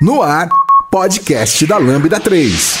No ar, podcast da Lambda 3.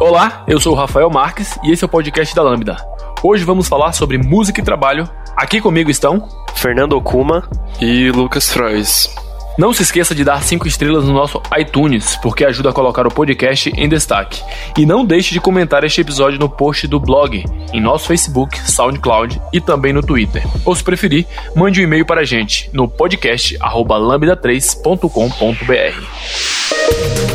Olá, eu sou o Rafael Marques e esse é o podcast da Lambda. Hoje vamos falar sobre música e trabalho. Aqui comigo estão Fernando Okuma e Lucas Frois. Não se esqueça de dar 5 estrelas no nosso iTunes, porque ajuda a colocar o podcast em destaque. E não deixe de comentar este episódio no post do blog, em nosso Facebook, SoundCloud e também no Twitter. Ou se preferir, mande um e-mail para a gente no podcast lambda3.com.br.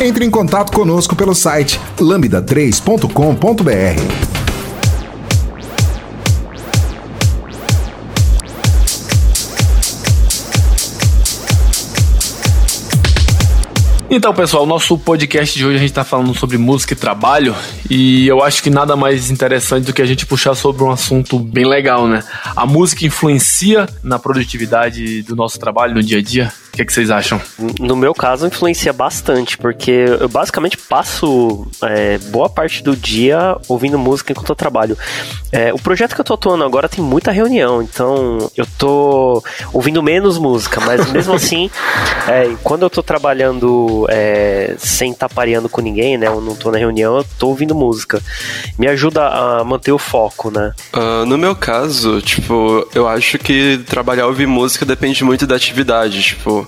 Entre em contato conosco pelo site lambda3.com.br. Então, pessoal, nosso podcast de hoje a gente está falando sobre música e trabalho e eu acho que nada mais interessante do que a gente puxar sobre um assunto bem legal, né? A música influencia na produtividade do nosso trabalho no dia a dia? O que, que vocês acham? No meu caso, influencia bastante, porque eu basicamente passo é, boa parte do dia ouvindo música enquanto eu trabalho. É, o projeto que eu tô atuando agora tem muita reunião, então eu tô ouvindo menos música, mas mesmo assim, é, quando eu tô trabalhando é, sem estar tá pareando com ninguém, né? Eu não tô na reunião, eu tô ouvindo música. Me ajuda a manter o foco, né? Uh, no meu caso, tipo, eu acho que trabalhar ouvir música depende muito da atividade. Tipo,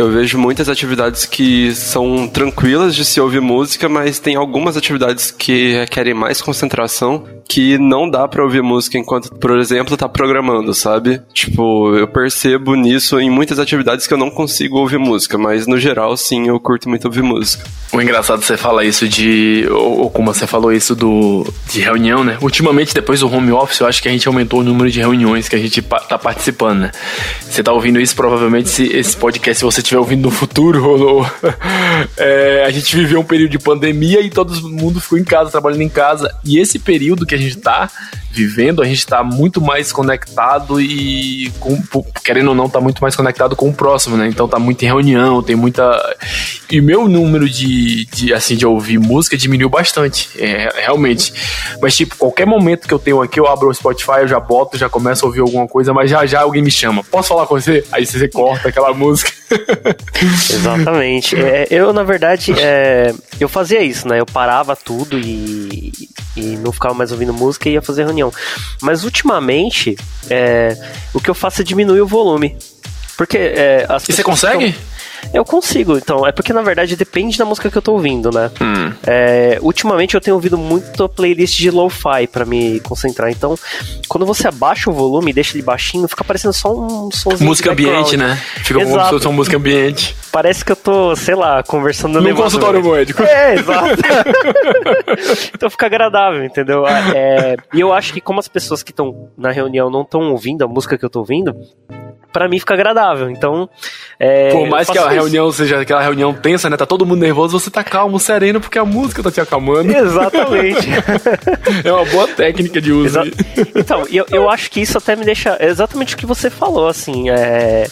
eu vejo muitas atividades que são tranquilas de se ouvir música, mas tem algumas atividades que requerem mais concentração que não dá para ouvir música enquanto, por exemplo, tá programando, sabe? Tipo, eu percebo nisso em muitas atividades que eu não consigo ouvir música, mas no geral, sim, eu curto muito ouvir música. O engraçado você fala isso de. Ou, como você falou isso do de reunião, né? Ultimamente, depois do home office, eu acho que a gente aumentou o número de reuniões que a gente tá participando, né? Você tá ouvindo isso, provavelmente, se esse podcast, se você estiver ouvindo no futuro, ou, é, a gente viveu um período de pandemia e todo mundo ficou em casa, trabalhando em casa. E esse período que a gente tá vivendo, a gente está muito mais conectado e, com, querendo ou não, está muito mais conectado com o próximo, né? Então tá muito em reunião, tem muita. E meu número de, de, assim, de ouvir música diminuiu bastante, é, realmente. Mas, tipo, qualquer momento que eu tenho aqui, eu abro o Spotify, eu já boto, já começo a ouvir alguma coisa, mas já já alguém me chama. Posso falar com você? Aí você corta aquela música. Exatamente. É, eu, na verdade, é, eu fazia isso, né? Eu parava tudo e, e não ficava mais ouvindo música e ia fazer reunião. Mas ultimamente, é, o que eu faço é diminuir o volume. Porque é, as E você consegue? Eu consigo, então. É porque, na verdade, depende da música que eu tô ouvindo, né? Hum. É, ultimamente eu tenho ouvido muito playlist de lo-fi pra me concentrar. Então, quando você abaixa o volume e deixa ele baixinho, fica parecendo só um somzinho. Música ambiente, né? Fica exato. fosse uma música ambiente. Parece que eu tô, sei lá, conversando no consultório médico. É, exato. então fica agradável, entendeu? É, e eu acho que como as pessoas que estão na reunião não estão ouvindo a música que eu tô ouvindo, para mim fica agradável. Então, é, Por mais que a reunião seja aquela reunião tensa, né? Tá todo mundo nervoso, você tá calmo, sereno, porque a música tá te acalmando. Exatamente. é uma boa técnica de uso. Exa então, eu, eu acho que isso até me deixa. É exatamente o que você falou, assim. É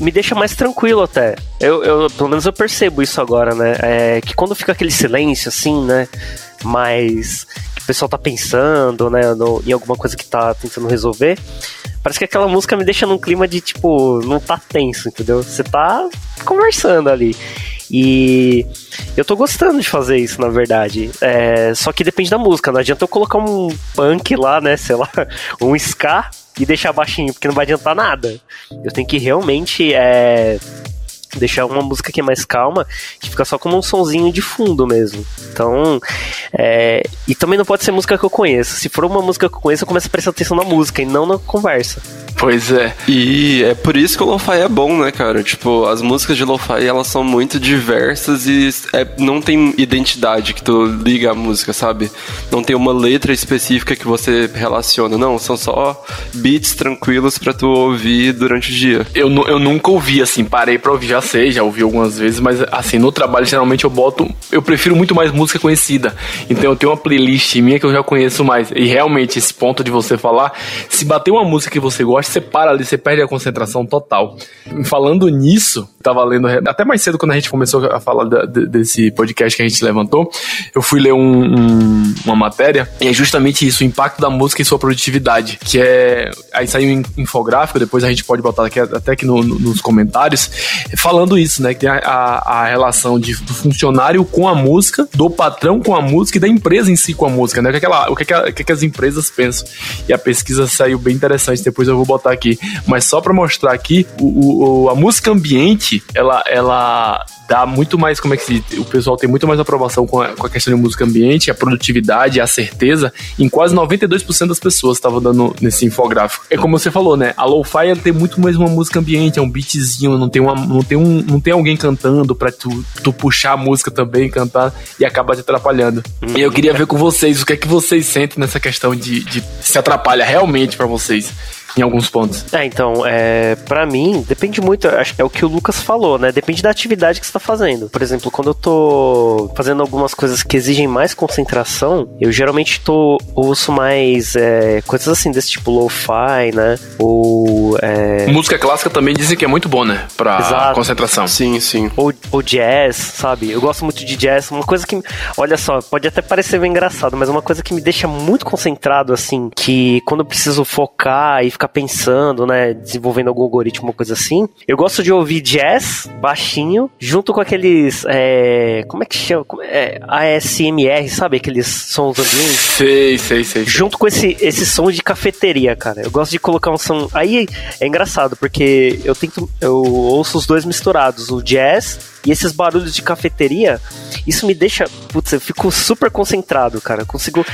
me deixa mais tranquilo até. Eu, eu, pelo menos eu percebo isso agora, né? É, que quando fica aquele silêncio, assim, né? Mais. que o pessoal tá pensando, né? No, em alguma coisa que tá tentando resolver. Parece que aquela música me deixa num clima de tipo, não tá tenso, entendeu? Você tá conversando ali. E eu tô gostando de fazer isso, na verdade. É, só que depende da música. Não adianta eu colocar um punk lá, né? Sei lá, um ska e deixar baixinho, porque não vai adiantar nada. Eu tenho que realmente é, deixar uma música que é mais calma, que fica só como um sonzinho de fundo mesmo. Então, é, e também não pode ser música que eu conheço. Se for uma música que eu conheço, eu começo a prestar atenção na música e não na conversa. Pois é. E é por isso que o lo-fi é bom, né, cara? Tipo, as músicas de lo-fi, elas são muito diversas e é, não tem identidade que tu liga a música, sabe? Não tem uma letra específica que você relaciona. Não, são só beats tranquilos para tu ouvir durante o dia. Eu, eu nunca ouvi, assim, parei pra ouvir, já sei, já ouvi algumas vezes, mas assim, no trabalho geralmente eu boto. Eu prefiro muito mais música conhecida. Então eu tenho uma playlist minha que eu já conheço mais. E realmente, esse ponto de você falar, se bater uma música que você gosta, você para ali, você perde a concentração total. Falando nisso, tava lendo até mais cedo quando a gente começou a falar da, desse podcast que a gente levantou, eu fui ler um, um, uma matéria e é justamente isso, o impacto da música em sua produtividade, que é aí saiu um infográfico, depois a gente pode botar aqui, até aqui no, no, nos comentários, falando isso, né, que tem a, a, a relação de, do funcionário com a música, do patrão com a música e da empresa em si com a música, né, o que, é que, ela, o que, é que, o que, é que as empresas pensam. E a pesquisa saiu bem interessante, depois eu vou botar aqui, mas só para mostrar aqui, o, o, a música ambiente, ela, ela dá muito mais, como é que se o pessoal tem muito mais aprovação com a, com a questão de música ambiente, a produtividade, a certeza, em quase 92% das pessoas estavam dando nesse infográfico. É como você falou, né? A lo-fi tem muito mais uma música ambiente, é um beatzinho, não tem, uma, não tem, um, não tem alguém cantando pra tu, tu puxar a música também, cantar e acaba te atrapalhando. Uhum. E eu queria ver com vocês o que é que vocês sentem nessa questão de, de se atrapalha realmente para vocês em alguns pontos. É, então, é, para mim, depende muito, acho que é o que o Lucas falou, né? Depende da atividade que você tá fazendo. Por exemplo, quando eu tô fazendo algumas coisas que exigem mais concentração, eu geralmente tô, ouço mais é, coisas assim, desse tipo lo-fi, né? Ou. É... Música clássica também dizem que é muito bom, né? Pra Exato. concentração. Sim, sim. Ou, ou jazz, sabe? Eu gosto muito de jazz. Uma coisa que. Olha só, pode até parecer bem engraçado, mas uma coisa que me deixa muito concentrado, assim, que quando eu preciso focar e ficar pensando, né, desenvolvendo algum algoritmo, coisa assim. Eu gosto de ouvir jazz baixinho, junto com aqueles, é, como é que chama? É, ASMR, sabe? Aqueles sons ambientes. Sei, sei, sei. Junto com esse, esse som de cafeteria, cara. Eu gosto de colocar um som. Aí é engraçado, porque eu tento. Eu ouço os dois misturados, o jazz e esses barulhos de cafeteria, isso me deixa. Putz, eu fico super concentrado, cara. Eu consigo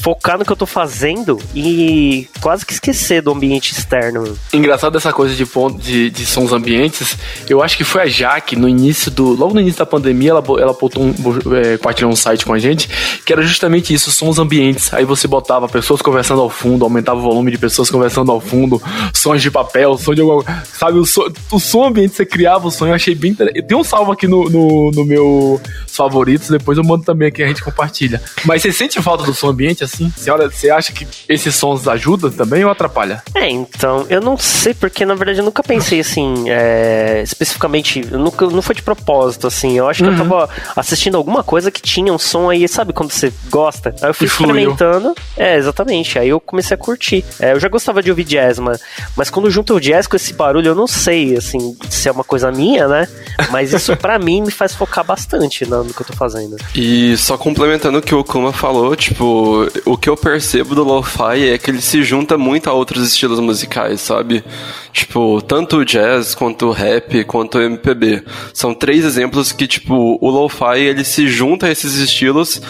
focar no que eu tô fazendo e quase que esquecer do ambiente externo. Engraçado essa coisa de, de, de sons ambientes. Eu acho que foi a Jaque no início do. Logo no início da pandemia, ela, ela botou um, é, compartilhou um site com a gente, que era justamente isso, sons ambientes. Aí você botava pessoas conversando ao fundo, aumentava o volume de pessoas conversando ao fundo, sons de papel, som de alguma. Sabe, o, som, o som ambiente você criava o som, eu achei bem interessante. Tem um salvo aqui no, no, no meu favoritos, depois eu mando também aqui, a gente compartilha. Mas você sente falta do som ambiente, assim? Você, olha, você acha que esses sons ajudam também ou atrapalha? É, então, eu não sei, porque na verdade eu nunca pensei assim, é, especificamente, nunca, não foi de propósito, assim. Eu acho que uhum. eu tava assistindo alguma coisa que tinha um som aí, sabe quando você gosta? Aí eu fui experimentando. É, exatamente. Aí eu comecei a curtir. É, eu já gostava de ouvir jazz, mas, mas quando junto o jazz com esse barulho, eu não sei, assim, se é uma coisa minha, né? Mas isso pra mim me faz focar bastante no, no que eu tô fazendo. E só complementando o que o Kuma falou, tipo, o que eu percebo do lo-fi é que ele se junta muito a outros estilos musicais, sabe? Tipo, tanto o jazz, quanto rap, quanto MPB. São três exemplos que, tipo, o lo-fi ele se junta a esses estilos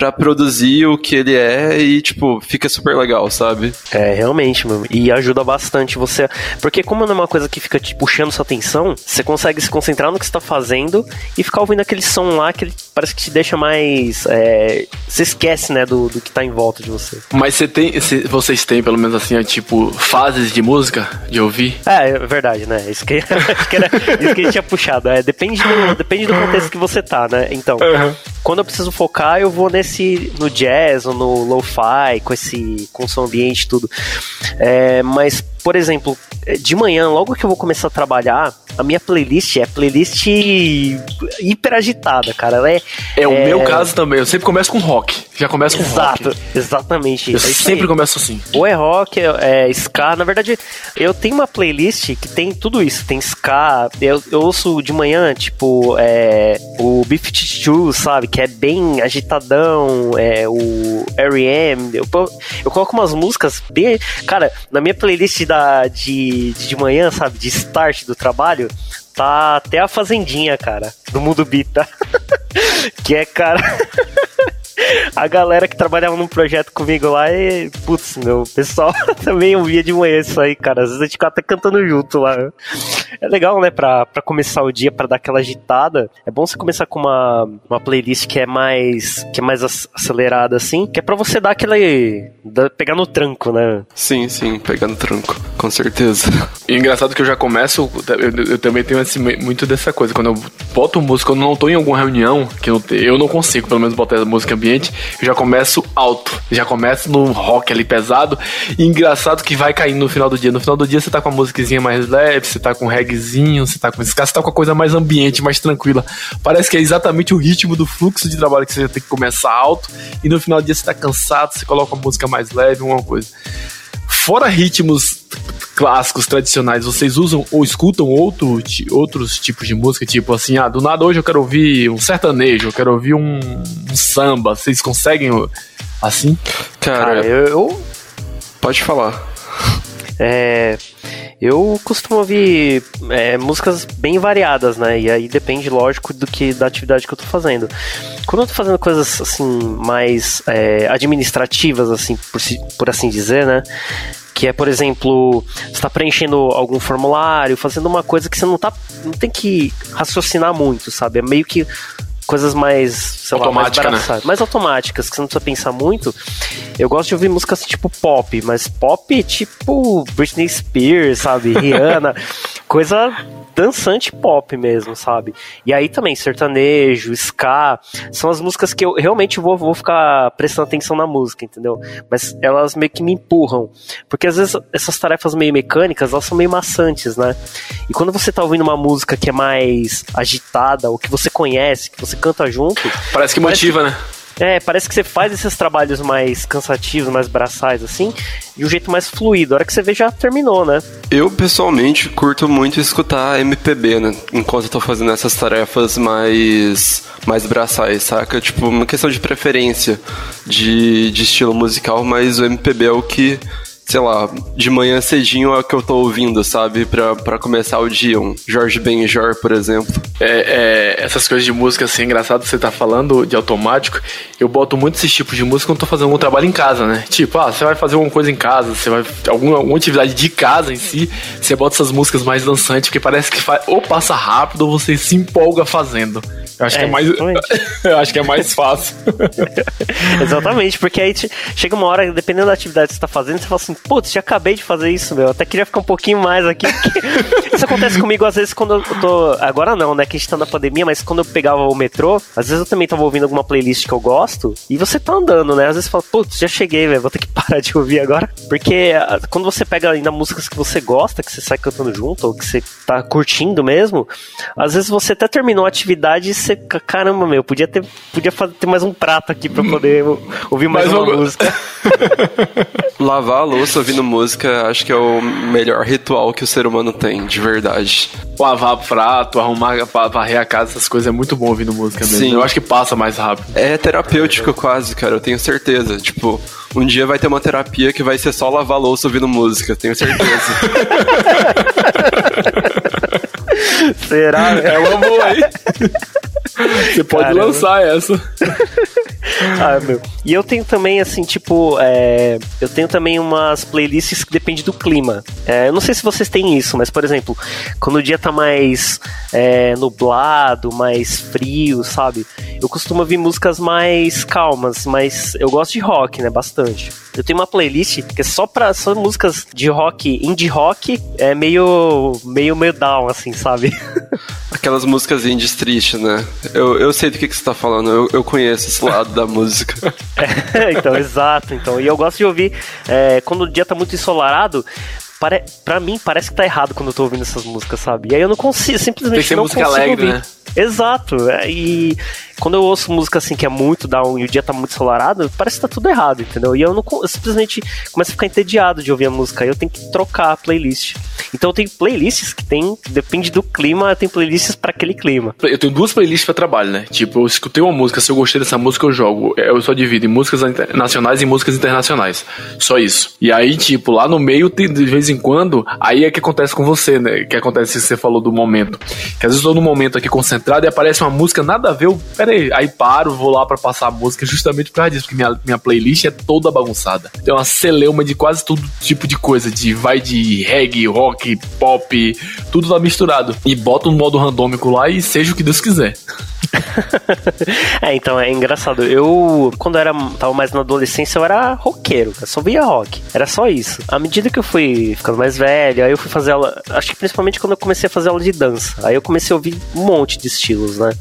para produzir o que ele é e, tipo, fica super legal, sabe? É, realmente, mano. E ajuda bastante você. Porque, como não é uma coisa que fica te puxando sua atenção, você consegue se concentrar no que você tá fazendo e ficar ouvindo aquele som lá que ele parece que te deixa mais. É... Você esquece, né, do, do que tá em volta de você. Mas você tem. Vocês têm, pelo menos assim, tipo, fases de música de ouvir? É, é verdade, né? Isso que, que era, isso que a gente tinha puxado. É, depende, do, depende do contexto que você tá, né? Então, uhum. quando eu preciso focar, eu vou nesse. No jazz ou no lo-fi, com esse. com som ambiente e tudo. É, mas, por exemplo, de manhã, logo que eu vou começar a trabalhar, a minha playlist é playlist hiper agitada, cara. Ela é, é o é... meu caso também. Eu sempre começo com rock. Já começo com Exato, rock. Exatamente. Eu é sempre começo assim. Ou é rock, é, é ska. Na verdade, eu tenho uma playlist que tem tudo isso. Tem ska. Eu, eu ouço de manhã, tipo, é, o B-52, sabe? Que é bem agitadão. É, o R.E.M. Eu, eu coloco umas músicas bem... Cara, na minha playlist da, de, de manhã, sabe? De start do trabalho, tá até a Fazendinha, cara, do Mundo Bita. que é, cara. A galera que trabalhava num projeto comigo lá e, putz, meu, o pessoal também ouvia de manhã isso aí, cara. Às vezes a gente ficava até cantando junto lá. É legal, né, pra, pra começar o dia, pra dar aquela agitada. É bom você começar com uma, uma playlist que é mais que é mais acelerada, assim, que é pra você dar aquele... pegar no tranco, né? Sim, sim, pegar no tranco, com certeza. E engraçado que eu já começo, eu, eu também tenho assim, muito dessa coisa, quando eu boto música, quando eu não tô em alguma reunião, que eu, eu não consigo, pelo menos, botar música ambiente, eu já começo alto, já começo no rock ali pesado, e engraçado que vai caindo no final do dia. No final do dia você tá com a musiquinha mais leve, você tá com um reggaezinho, você tá com esse você tá com a coisa mais ambiente, mais tranquila. Parece que é exatamente o ritmo do fluxo de trabalho que você tem que começar alto, e no final do dia você tá cansado, você coloca a música mais leve, uma coisa. Fora ritmos clássicos, tradicionais, vocês usam ou escutam outro, outros tipos de música? Tipo assim, ah, do nada hoje eu quero ouvir um sertanejo, eu quero ouvir um, um samba. Vocês conseguem assim? Cara, Cara eu. Pode falar. É. Eu costumo ouvir é, músicas bem variadas, né? E aí depende, lógico, do que da atividade que eu tô fazendo. Quando eu tô fazendo coisas assim mais é, administrativas, assim, por, por assim dizer, né? que é, por exemplo, está preenchendo algum formulário, fazendo uma coisa que você não tá, não tem que raciocinar muito, sabe? É meio que coisas mais, sei lá, mais, né? mais automáticas, que você não precisa pensar muito. Eu gosto de ouvir músicas tipo pop, mas pop tipo Britney Spears, sabe? Rihanna, coisa dançante pop mesmo, sabe? E aí também, sertanejo, ska, são as músicas que eu realmente vou, vou ficar prestando atenção na música, entendeu? Mas elas meio que me empurram. Porque às vezes essas tarefas meio mecânicas, elas são meio maçantes, né? E quando você tá ouvindo uma música que é mais agitada, ou que você conhece, que você canta junto. Parece que motiva, parece que... né? É, parece que você faz esses trabalhos mais cansativos, mais braçais, assim, de um jeito mais fluido. A hora que você vê, já terminou, né? Eu, pessoalmente, curto muito escutar MPB, né? Enquanto eu tô fazendo essas tarefas mais, mais braçais, saca? Tipo, uma questão de preferência de, de estilo musical, mas o MPB é o que sei lá, de manhã cedinho é o que eu tô ouvindo, sabe? Pra, começar o dia. Um Jorge Benjor, por exemplo. É, é, essas coisas de música, assim, engraçado você tá falando de automático. Eu boto muito esses tipos de música quando tô fazendo algum trabalho em casa, né? Tipo, ah, você vai fazer alguma coisa em casa, você vai. Alguma, alguma atividade de casa em si, você bota essas músicas mais dançantes, porque parece que ou passa rápido ou você se empolga fazendo. Eu acho é, que é mais. eu acho que é mais fácil. exatamente, porque aí chega uma hora, dependendo da atividade que você tá fazendo, você fala assim, putz, já acabei de fazer isso, meu. Até queria ficar um pouquinho mais aqui. isso acontece comigo às vezes quando eu tô. Agora não, né? Que a gente tá na pandemia, mas quando eu pegava o metrô, às vezes eu também tava ouvindo alguma playlist que eu gosto. E você tá andando, né? Às vezes você fala, putz, já cheguei, velho. Vou ter que parar de ouvir agora. Porque ah, quando você pega ainda músicas que você gosta, que você sai cantando junto, ou que você tá curtindo mesmo, às vezes você até terminou a atividade e você, caramba, meu, podia ter, podia fazer, ter mais um prato aqui pra poder ouvir mais, mais uma música. Lavar a louça ouvindo música, acho que é o melhor ritual que o ser humano tem, de verdade. Lavar prato, arrumar, varrer a casa, essas coisas é muito bom ouvindo música mesmo. Sim. Eu acho que passa mais rápido. É terapêutico quase, cara, eu tenho certeza. Tipo, um dia vai ter uma terapia que vai ser só lavar louça ouvindo música, tenho certeza. Será? É uma boa aí. Você pode Caramba. lançar essa. ah, meu. E eu tenho também, assim, tipo, é, eu tenho também umas playlists que depende do clima. É, eu não sei se vocês têm isso, mas, por exemplo, quando o dia tá mais é, nublado, mais frio, sabe? Eu costumo ouvir músicas mais calmas, mas eu gosto de rock, né? Bastante. Eu tenho uma playlist que é só pra só músicas de rock, indie rock, é meio, meio, meio down, assim, sabe? Aquelas músicas indies tristes, né? Eu, eu sei do que, que você tá falando, eu, eu conheço esse lado da música. É, então, exato. Então, e eu gosto de ouvir é, quando o dia tá muito ensolarado. Pare... Pra mim, parece que tá errado quando eu tô ouvindo essas músicas, sabe? E aí eu não consigo, simplesmente Tem que ser não música consigo alegre, ouvir. Né? Exato. É, e quando eu ouço música assim que é muito down e o dia tá muito ensolarado, parece que tá tudo errado, entendeu? E eu não eu simplesmente começo a ficar entediado de ouvir a música. Aí eu tenho que trocar a playlist. Então eu tenho playlists que tem, depende do clima, tem playlists para aquele clima. Eu tenho duas playlists para trabalho, né? Tipo, eu escutei uma música, se eu gostei dessa música, eu jogo. Eu só divido em músicas nacionais e músicas internacionais. Só isso. E aí, tipo, lá no meio, de vez em quando, aí é que acontece com você, né? Que acontece que você falou do momento. Que às vezes eu tô num momento aqui concentrado e aparece uma música nada a ver. Eu, peraí. Aí paro, vou lá pra passar a música justamente por causa disso, porque minha, minha playlist é toda bagunçada. Tem uma celeuma de quase todo tipo de coisa, de vai de reggae, rock, pop, tudo tá misturado. E bota um modo randômico lá e seja o que Deus quiser. é, então é engraçado. Eu, quando eu era, tava mais na adolescência, eu era roqueiro, eu só via rock. Era só isso. À medida que eu fui ficando mais velho, aí eu fui fazer aula. Acho que principalmente quando eu comecei a fazer aula de dança. Aí eu comecei a ouvir um monte de estilos, né?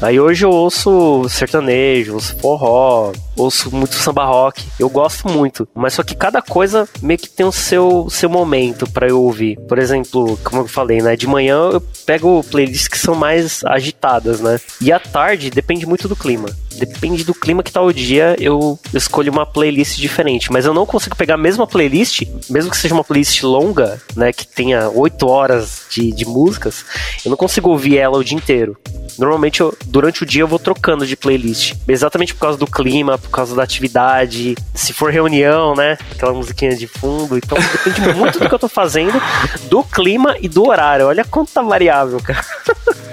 Aí hoje eu ouço sertanejo, ouço forró, ouço muito samba rock. Eu gosto muito. Mas só que cada coisa meio que tem o seu, seu momento para eu ouvir. Por exemplo, como eu falei, né? De manhã eu pego playlists que são mais agitadas, né? E à tarde depende muito do clima. Depende do clima que tá o dia, eu escolho uma playlist diferente. Mas eu não consigo pegar a mesma playlist, mesmo que seja uma playlist longa, né? Que tenha 8 horas de, de músicas, eu não consigo ouvir ela o dia inteiro. Normalmente, eu, durante o dia, eu vou trocando de playlist. Exatamente por causa do clima, por causa da atividade. Se for reunião, né? Aquela musiquinha de fundo. Então, depende muito do que eu tô fazendo, do clima e do horário. Olha quanta variável, cara.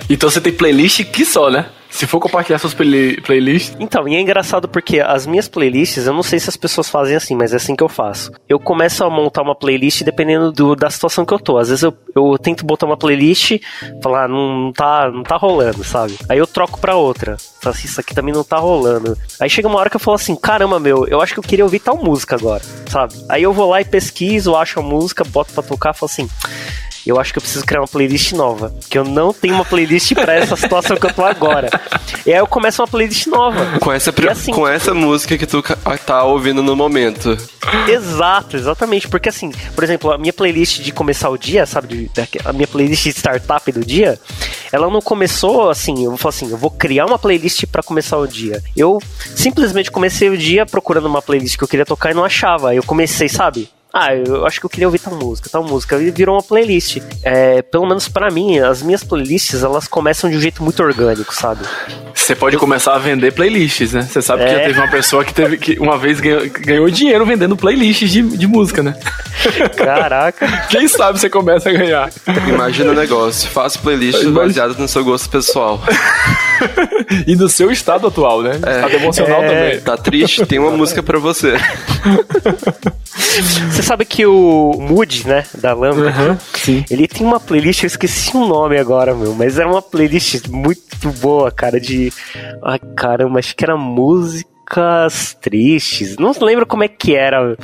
Então você tem playlist que só, né? Se for compartilhar suas play playlists. Então, e é engraçado porque as minhas playlists, eu não sei se as pessoas fazem assim, mas é assim que eu faço. Eu começo a montar uma playlist dependendo do, da situação que eu tô. Às vezes eu, eu tento botar uma playlist, falar, ah, não, tá, não tá rolando, sabe? Aí eu troco pra outra. Falo assim, isso aqui também não tá rolando. Aí chega uma hora que eu falo assim, caramba, meu, eu acho que eu queria ouvir tal música agora, sabe? Aí eu vou lá e pesquiso, acho a música, boto pra tocar, falo assim eu acho que eu preciso criar uma playlist nova. Que eu não tenho uma playlist para essa situação que eu tô agora. E aí eu começo uma playlist nova. Com essa, assim, com essa música que tu tá ouvindo no momento. Exato, exatamente. Porque assim, por exemplo, a minha playlist de começar o dia, sabe? A minha playlist de startup do dia, ela não começou assim, eu vou falar assim, eu vou criar uma playlist para começar o dia. Eu simplesmente comecei o dia procurando uma playlist que eu queria tocar e não achava. Eu comecei, sabe? Ah, eu acho que eu queria ouvir tal música, tal música, e virou uma playlist. É, pelo menos para mim, as minhas playlists, elas começam de um jeito muito orgânico, sabe? Você pode começar a vender playlists, né? Você sabe é. que já teve uma pessoa que teve que uma vez ganhou, ganhou dinheiro vendendo playlists de, de música, né? Caraca. Quem sabe você começa a ganhar. Imagina o negócio, faça playlist baseado no seu gosto pessoal. e no seu estado atual, né? É. Estado emocional é. também. Tá triste? Tem uma música para você. Você sabe que o Mood, né, da Lambda, uhum, ele tem uma playlist, eu esqueci o nome agora, meu, mas era uma playlist muito boa, cara, de. Ai, caramba, acho que era músicas tristes. Não lembro como é que era.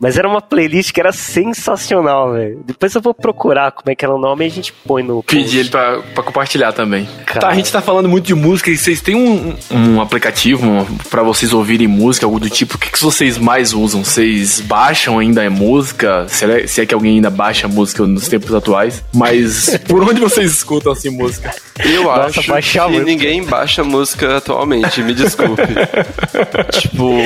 Mas era uma playlist que era sensacional, velho. Depois eu vou procurar como é que era o nome e a gente põe no. Pedir ele pra, pra compartilhar também. Cara... Tá, a gente tá falando muito de música e vocês têm um, um aplicativo um, pra vocês ouvirem música, algo do tipo. O que, que vocês mais usam? Vocês baixam ainda a música? Se é, se é que alguém ainda baixa música nos tempos atuais. Mas por onde vocês escutam assim música? Eu Nossa, acho que muito. ninguém baixa música atualmente, me desculpe. tipo.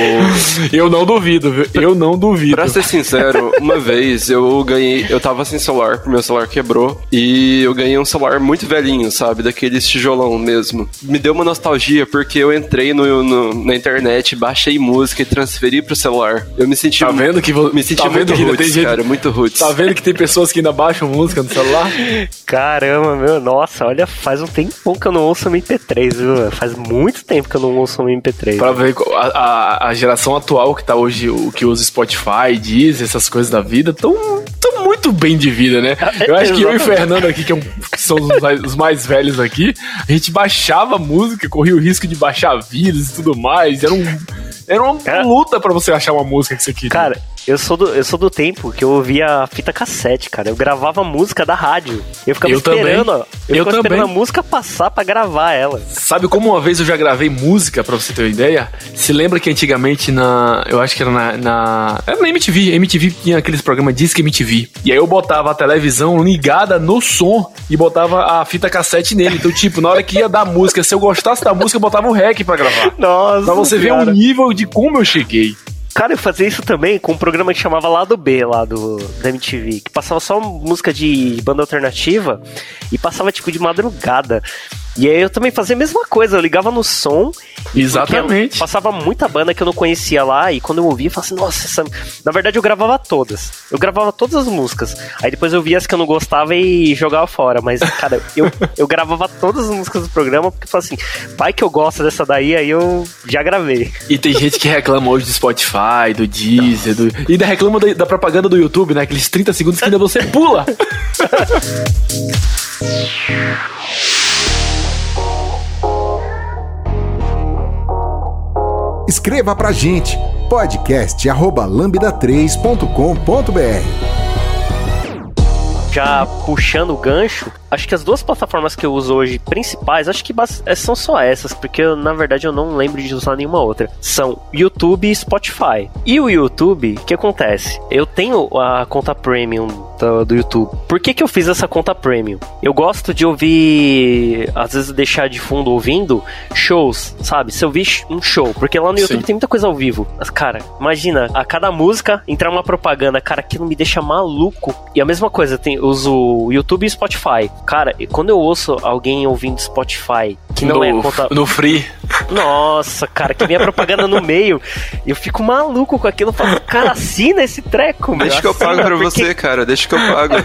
Eu não duvido, viu? Eu não duvido. Pra ser sincero, uma vez eu ganhei. Eu tava sem celular, meu celular quebrou. E eu ganhei um celular muito velhinho, sabe? Daqueles tijolão mesmo. Me deu uma nostalgia porque eu entrei no, no na internet, baixei música e transferi pro celular. Eu me senti. Tá vendo que Me senti tá muito que roots, gente... cara, muito roots. Tá vendo que tem pessoas que ainda baixam música no celular? Caramba, meu, nossa, olha, faz um tempão que eu não ouço um MP3, viu? Faz muito tempo que eu não ouço um MP3. Pra ver a, a, geração atual que tá hoje, o que usa Spotify, diz, essas coisas da vida, tão, tão muito bem de vida, né? Eu acho que eu e o Fernando aqui, que, é um, que são os mais, os mais, velhos aqui, a gente baixava música, corria o risco de baixar vírus e tudo mais. Era um. Era uma luta para você achar uma música que você queria. Cara, eu sou, do, eu sou do tempo que eu ouvia fita cassete, cara. Eu gravava música da rádio. Eu ficava eu esperando, também. eu, eu ficava também. esperando a música passar para gravar ela. Sabe como uma vez eu já gravei música, para você ter uma ideia? Se lembra que antigamente na. Eu acho que era na. na era na MTV. MTV tinha aqueles programas Disque MTV. E aí eu botava a televisão ligada no som e botava a fita cassete nele. Então, tipo, na hora que ia dar música, se eu gostasse da música, eu botava o rec pra gravar. Nossa. Pra você cara. ver o nível de como eu cheguei. Cara, eu fazia isso também com um programa que chamava Lado B, lá do, da MTV, que passava só música de banda alternativa e passava tipo de madrugada. E aí eu também fazia a mesma coisa, eu ligava no som. Exatamente. Passava muita banda que eu não conhecia lá, e quando eu ouvia, eu falava assim, nossa, essa... na verdade eu gravava todas. Eu gravava todas as músicas. Aí depois eu via as que eu não gostava e jogava fora. Mas, cara, eu, eu gravava todas as músicas do programa, porque eu falava assim, vai que eu gosto dessa daí, aí eu já gravei. E tem gente que reclama hoje do Spotify, do Deezer, do... e ainda reclama da, da propaganda do YouTube, né? Aqueles 30 segundos que ainda você pula. Escreva pra gente podcast@lambda3.com.br já puxando o gancho, acho que as duas plataformas que eu uso hoje principais, acho que é, são só essas, porque na verdade eu não lembro de usar nenhuma outra. São YouTube e Spotify. E o YouTube, o que acontece? Eu tenho a conta premium do, do, YouTube. Por que, que eu fiz essa conta premium? Eu gosto de ouvir, às vezes deixar de fundo ouvindo shows, sabe? Se eu vi um show, porque lá no YouTube Sim. tem muita coisa ao vivo. Mas, cara, imagina, a cada música entrar uma propaganda, cara, aquilo me deixa maluco. E a mesma coisa, tem, uso YouTube e Spotify. Cara, quando eu ouço alguém ouvindo Spotify, que não no, é conta. No free. Nossa, cara, que minha propaganda no meio. Eu fico maluco com aquilo. Eu falo, cara, assina esse treco, meu. Deixa que eu pago pra porque... você, cara. Deixa que eu pago.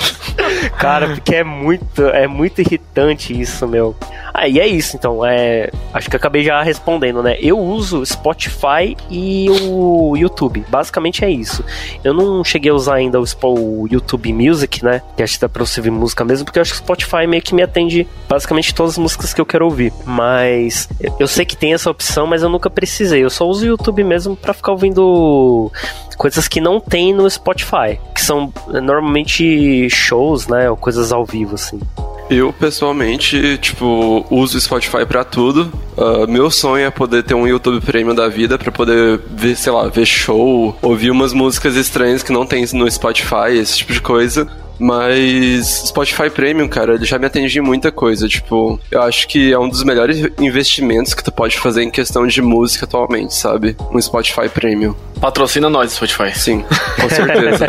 cara, porque é muito, é muito irritante isso, meu. Ah, e é isso, então. É, acho que acabei já respondendo, né? Eu uso Spotify e o YouTube. Basicamente é isso. Eu não cheguei a usar ainda o, o YouTube Music, né? Que acho que dá pra você ouvir música mesmo, porque eu acho que o Spotify meio que me atende basicamente todas as músicas que eu quero ouvir. Mas eu sei que tem essa opção, mas eu nunca precisei. Eu só uso o YouTube mesmo para ficar ouvindo coisas que não tem no Spotify, que são normalmente shows, né, ou coisas ao vivo assim. Eu, pessoalmente, tipo, uso o Spotify para tudo. Uh, meu sonho é poder ter um YouTube Premium da vida para poder ver, sei lá, ver show, ouvir umas músicas estranhas que não tem no Spotify, esse tipo de coisa. Mas Spotify Premium, cara, ele já me atende em muita coisa. Tipo, eu acho que é um dos melhores investimentos que tu pode fazer em questão de música atualmente, sabe? Um Spotify Premium. Patrocina nós, Spotify. Sim, com certeza.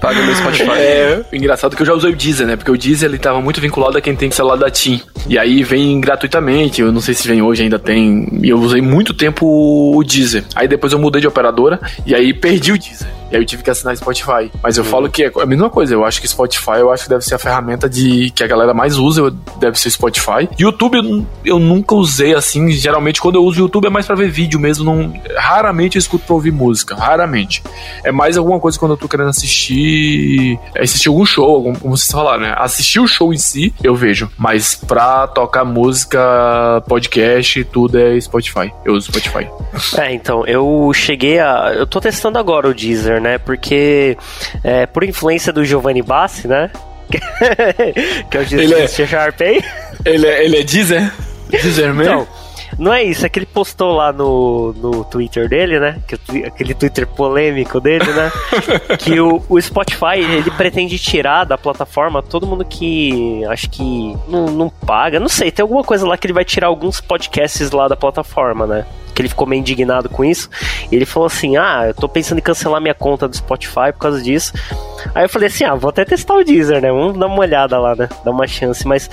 Paga meu Spotify. É, engraçado que eu já usei o Deezer, né? Porque o Deezer ele tava muito vinculado a quem tem celular da TIM. E aí vem gratuitamente, eu não sei se vem hoje, ainda tem. E eu usei muito tempo o Deezer. Aí depois eu mudei de operadora e aí perdi o Deezer. E aí eu tive que assinar Spotify. Mas eu uhum. falo que é a mesma coisa. Eu acho que Spotify, eu acho que deve ser a ferramenta de que a galera mais usa, deve ser Spotify. YouTube eu, eu nunca usei assim. Geralmente quando eu uso o YouTube é mais para ver vídeo mesmo. Não, raramente eu escuto pra ouvir música. Raramente. É mais alguma coisa quando eu tô querendo assistir. Assistir algum show, algum, como vocês falaram, né? Assistir o show em si, eu vejo. Mas pra tocar música, podcast, tudo é Spotify. Eu uso Spotify. É, então, eu cheguei a. Eu tô testando agora o Deezer, né? Porque é, por influência do Giovanni Bassi, né? que é o Deezer ele é, Sharp aí. Ele é, ele é Deezer? Deezer mesmo? Então, não é isso, é que ele postou lá no, no Twitter dele, né? Que, aquele Twitter polêmico dele, né? que o, o Spotify, ele pretende tirar da plataforma todo mundo que acho que não, não paga. Não sei, tem alguma coisa lá que ele vai tirar alguns podcasts lá da plataforma, né? que ele ficou meio indignado com isso. E ele falou assim: Ah, eu tô pensando em cancelar minha conta do Spotify por causa disso. Aí eu falei assim: Ah, vou até testar o Deezer, né? Vamos dar uma olhada lá, né? Dar uma chance. Mas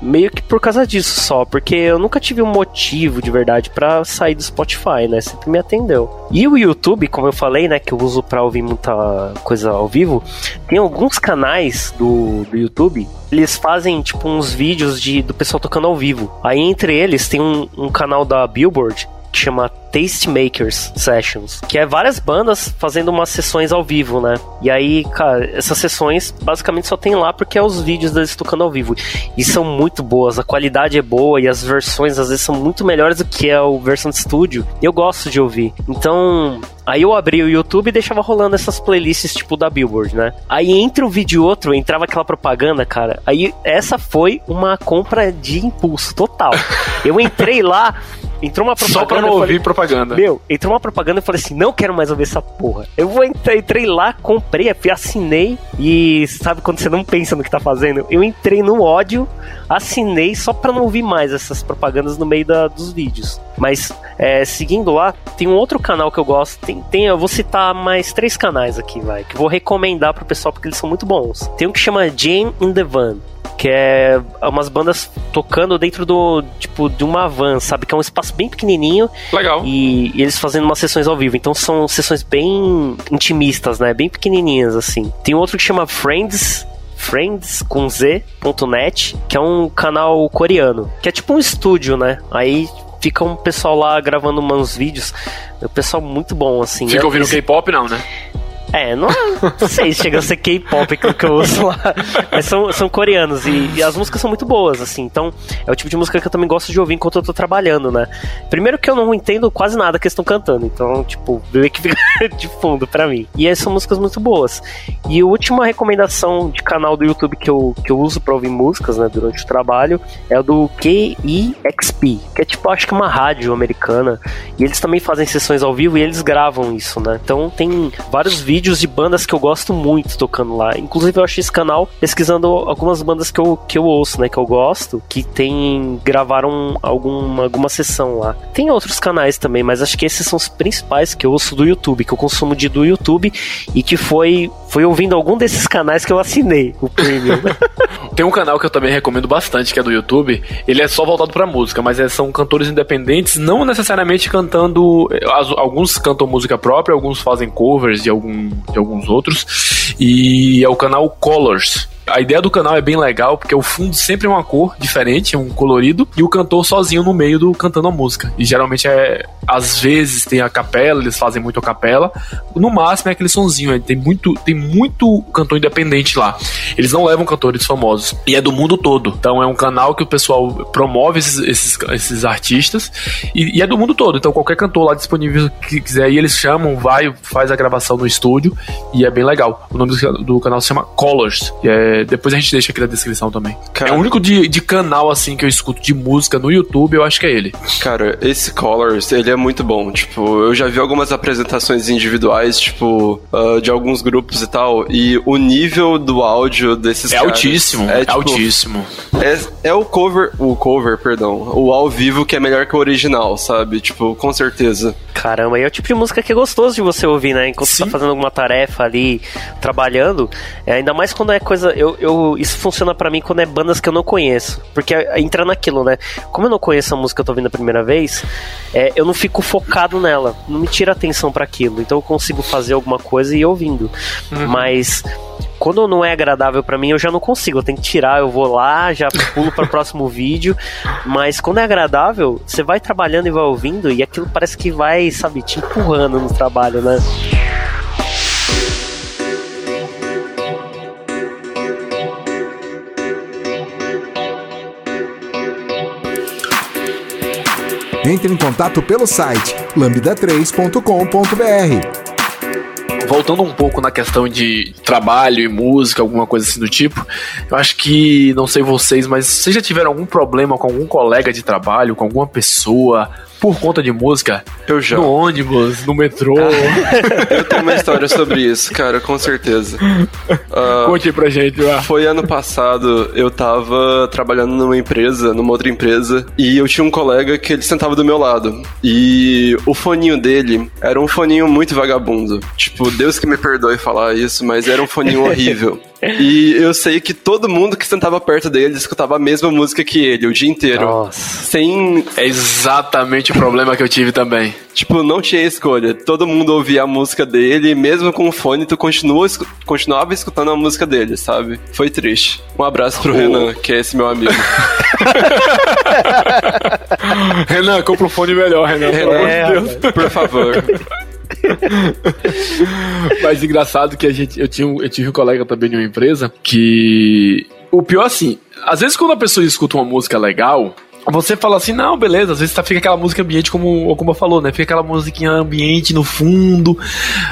meio que por causa disso só, porque eu nunca tive um motivo de verdade para sair do Spotify, né? Sempre me atendeu. E o YouTube, como eu falei, né, que eu uso para ouvir muita coisa ao vivo, tem alguns canais do, do YouTube, eles fazem tipo uns vídeos de do pessoal tocando ao vivo. Aí entre eles tem um, um canal da Billboard que chama Tastemakers Sessions, que é várias bandas fazendo umas sessões ao vivo, né? E aí, cara, essas sessões basicamente só tem lá porque é os vídeos deles tocando ao vivo. E são muito boas, a qualidade é boa e as versões às vezes são muito melhores do que o versão de estúdio. Eu gosto de ouvir. Então, Aí eu abri o YouTube e deixava rolando essas playlists tipo da Billboard, né? Aí entre um vídeo e outro entrava aquela propaganda, cara. Aí essa foi uma compra de impulso total. Eu entrei lá, Entrou uma propaganda. Só pra não ouvir falei, propaganda. Meu, entrou uma propaganda e falei assim: não quero mais ouvir essa porra. Eu vou entrei, entrei lá, comprei, assinei. E sabe quando você não pensa no que tá fazendo? Eu entrei no ódio, assinei só pra não ouvir mais essas propagandas no meio da, dos vídeos. Mas é, seguindo lá, tem um outro canal que eu gosto. Tem, tem, eu vou citar mais três canais aqui, vai, que eu vou recomendar pro pessoal porque eles são muito bons. Tem um que chama Jane in the Van que é umas bandas tocando dentro do, tipo, de uma van, sabe? Que é um espaço bem pequenininho. Legal. E, e eles fazendo umas sessões ao vivo. Então são sessões bem intimistas, né? Bem pequenininhas, assim. Tem outro que chama Friends, friends com z.net, que é um canal coreano, que é tipo um estúdio, né? Aí fica um pessoal lá gravando uns vídeos, o pessoal muito bom assim. Fica é, ouvindo K-pop não, né? É, não, não sei se chega a ser K-pop que eu uso lá. Mas são, são coreanos e, e, as músicas são muito boas, assim. Então, é o tipo de música que eu também gosto de ouvir enquanto eu tô trabalhando, né? Primeiro que eu não entendo quase nada que eles estão cantando. Então, tipo, meio que fica de fundo pra mim. E essas são músicas muito boas. E a última recomendação de canal do YouTube que eu, que eu uso pra ouvir músicas, né, durante o trabalho, é o do KEXP, que é tipo, acho que uma rádio americana. E eles também fazem sessões ao vivo e eles gravam isso, né? Então, tem vários vídeos vídeos de bandas que eu gosto muito tocando lá. Inclusive eu achei esse canal pesquisando algumas bandas que eu, que eu ouço, né? Que eu gosto, que tem. gravaram alguma, alguma sessão lá. Tem outros canais também, mas acho que esses são os principais que eu ouço do YouTube, que eu consumo de do YouTube e que foi, foi ouvindo algum desses canais que eu assinei o premium. tem um canal que eu também recomendo bastante, que é do YouTube. Ele é só voltado pra música, mas é, são cantores independentes, não necessariamente cantando. Alguns cantam música própria, alguns fazem covers de algum de alguns outros. E é o canal Colors. A ideia do canal é bem legal, porque o fundo sempre é uma cor diferente, um colorido, e o cantor sozinho no meio do cantando a música. E geralmente é. Às vezes tem a capela, eles fazem muito a capela. No máximo é aquele sonzinho. Tem muito, tem muito cantor independente lá. Eles não levam cantores famosos. E é do mundo todo. Então é um canal que o pessoal promove esses, esses, esses artistas. E, e, é do mundo todo. Então qualquer cantor lá disponível que quiser ir, eles chamam, vai, faz a gravação no estúdio. E é bem legal. O nome do, do canal se chama Colors. Que é depois a gente deixa aqui na descrição também. Cara, é o único de, de canal, assim, que eu escuto de música no YouTube, eu acho que é ele. Cara, esse Colors, ele é muito bom. Tipo, eu já vi algumas apresentações individuais, tipo, uh, de alguns grupos e tal, e o nível do áudio desses é caras... Altíssimo, é, tipo, é altíssimo. É, é o cover, o cover, perdão, o ao vivo que é melhor que o original, sabe? Tipo, com certeza. Caramba, e é o tipo de música que é gostoso de você ouvir, né? Enquanto Sim. você tá fazendo alguma tarefa ali, trabalhando, é, ainda mais quando é coisa... Eu, eu, eu isso funciona para mim quando é bandas que eu não conheço. Porque entra naquilo, né? Como eu não conheço a música que eu tô ouvindo a primeira vez, é, eu não fico focado nela. Não me tira atenção para aquilo. Então eu consigo fazer alguma coisa e ir ouvindo. Uhum. Mas quando não é agradável para mim, eu já não consigo. Eu tenho que tirar, eu vou lá, já pulo para o próximo vídeo. Mas quando é agradável, você vai trabalhando e vai ouvindo e aquilo parece que vai, sabe, te empurrando no trabalho, né? Entre em contato pelo site lambda3.com.br. Voltando um pouco na questão de trabalho e música, alguma coisa assim do tipo, eu acho que, não sei vocês, mas vocês já tiveram algum problema com algum colega de trabalho, com alguma pessoa, por conta de música. Eu já. No ônibus, no metrô. eu tenho uma história sobre isso, cara, com certeza. Uh, Conte pra gente, lá. Foi ano passado, eu tava trabalhando numa empresa, numa outra empresa, e eu tinha um colega que ele sentava do meu lado. E o foninho dele era um foninho muito vagabundo. Tipo, Deus que me perdoe falar isso, mas era um foninho horrível. E eu sei que todo mundo que sentava perto dele escutava a mesma música que ele o dia inteiro. Nossa. Sem. É exatamente o problema que eu tive também. Tipo, não tinha escolha. Todo mundo ouvia a música dele, mesmo com o fone, tu continua, continuava escutando a música dele, sabe? Foi triste. Um abraço pro oh. Renan, que é esse meu amigo. Renan, compra um fone melhor, Renan. Renan, é, Deus. por favor. Mas engraçado que a gente, eu, tinha, eu tive um colega também de uma empresa que. O pior assim, às vezes quando a pessoa escuta uma música legal, você fala assim, não, beleza, às vezes tá, fica aquela música ambiente, como, como falou, né? Fica aquela musiquinha ambiente no fundo.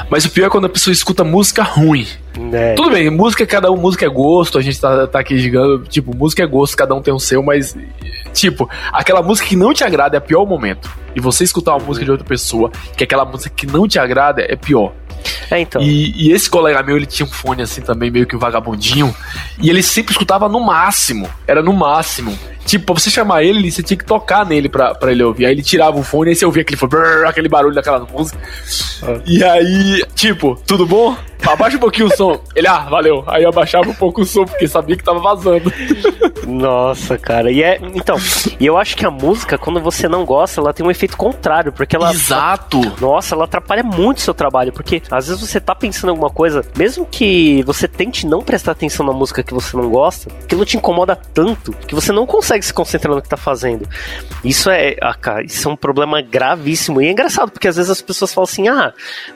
Mas o pior é quando a pessoa escuta música ruim. É. Tudo bem, música, cada um, música é gosto, a gente tá, tá aqui gigando, tipo, música é gosto, cada um tem o seu, mas, tipo, aquela música que não te agrada é o pior momento. E você escutar uma música de outra pessoa, que é aquela música que não te agrada, é pior. É, então. E, e, esse colega meu, ele tinha um fone assim também, meio que vagabundinho. E ele sempre escutava no máximo. Era no máximo. Tipo, pra você chamar ele, você tinha que tocar nele pra, pra ele ouvir. Aí ele tirava o fone, aí você ouvia aquele, brrr, aquele barulho daquela música. Ah. E aí, tipo, tudo bom? Abaixa um pouquinho o som. Ele, ah, valeu. Aí eu abaixava um pouco o som, porque sabia que tava vazando. Nossa, cara. E é. Então, e eu acho que a música, quando você não gosta, ela tem um efeito contrário, porque ela. Exato! Nossa, ela atrapalha muito o seu trabalho, porque às vezes você tá pensando em alguma coisa, mesmo que você tente não prestar atenção na música que você não gosta, aquilo te incomoda tanto que você não consegue se concentrar no que tá fazendo. Isso é. Ah, cara, isso é um problema gravíssimo. E é engraçado, porque às vezes as pessoas falam assim: ah,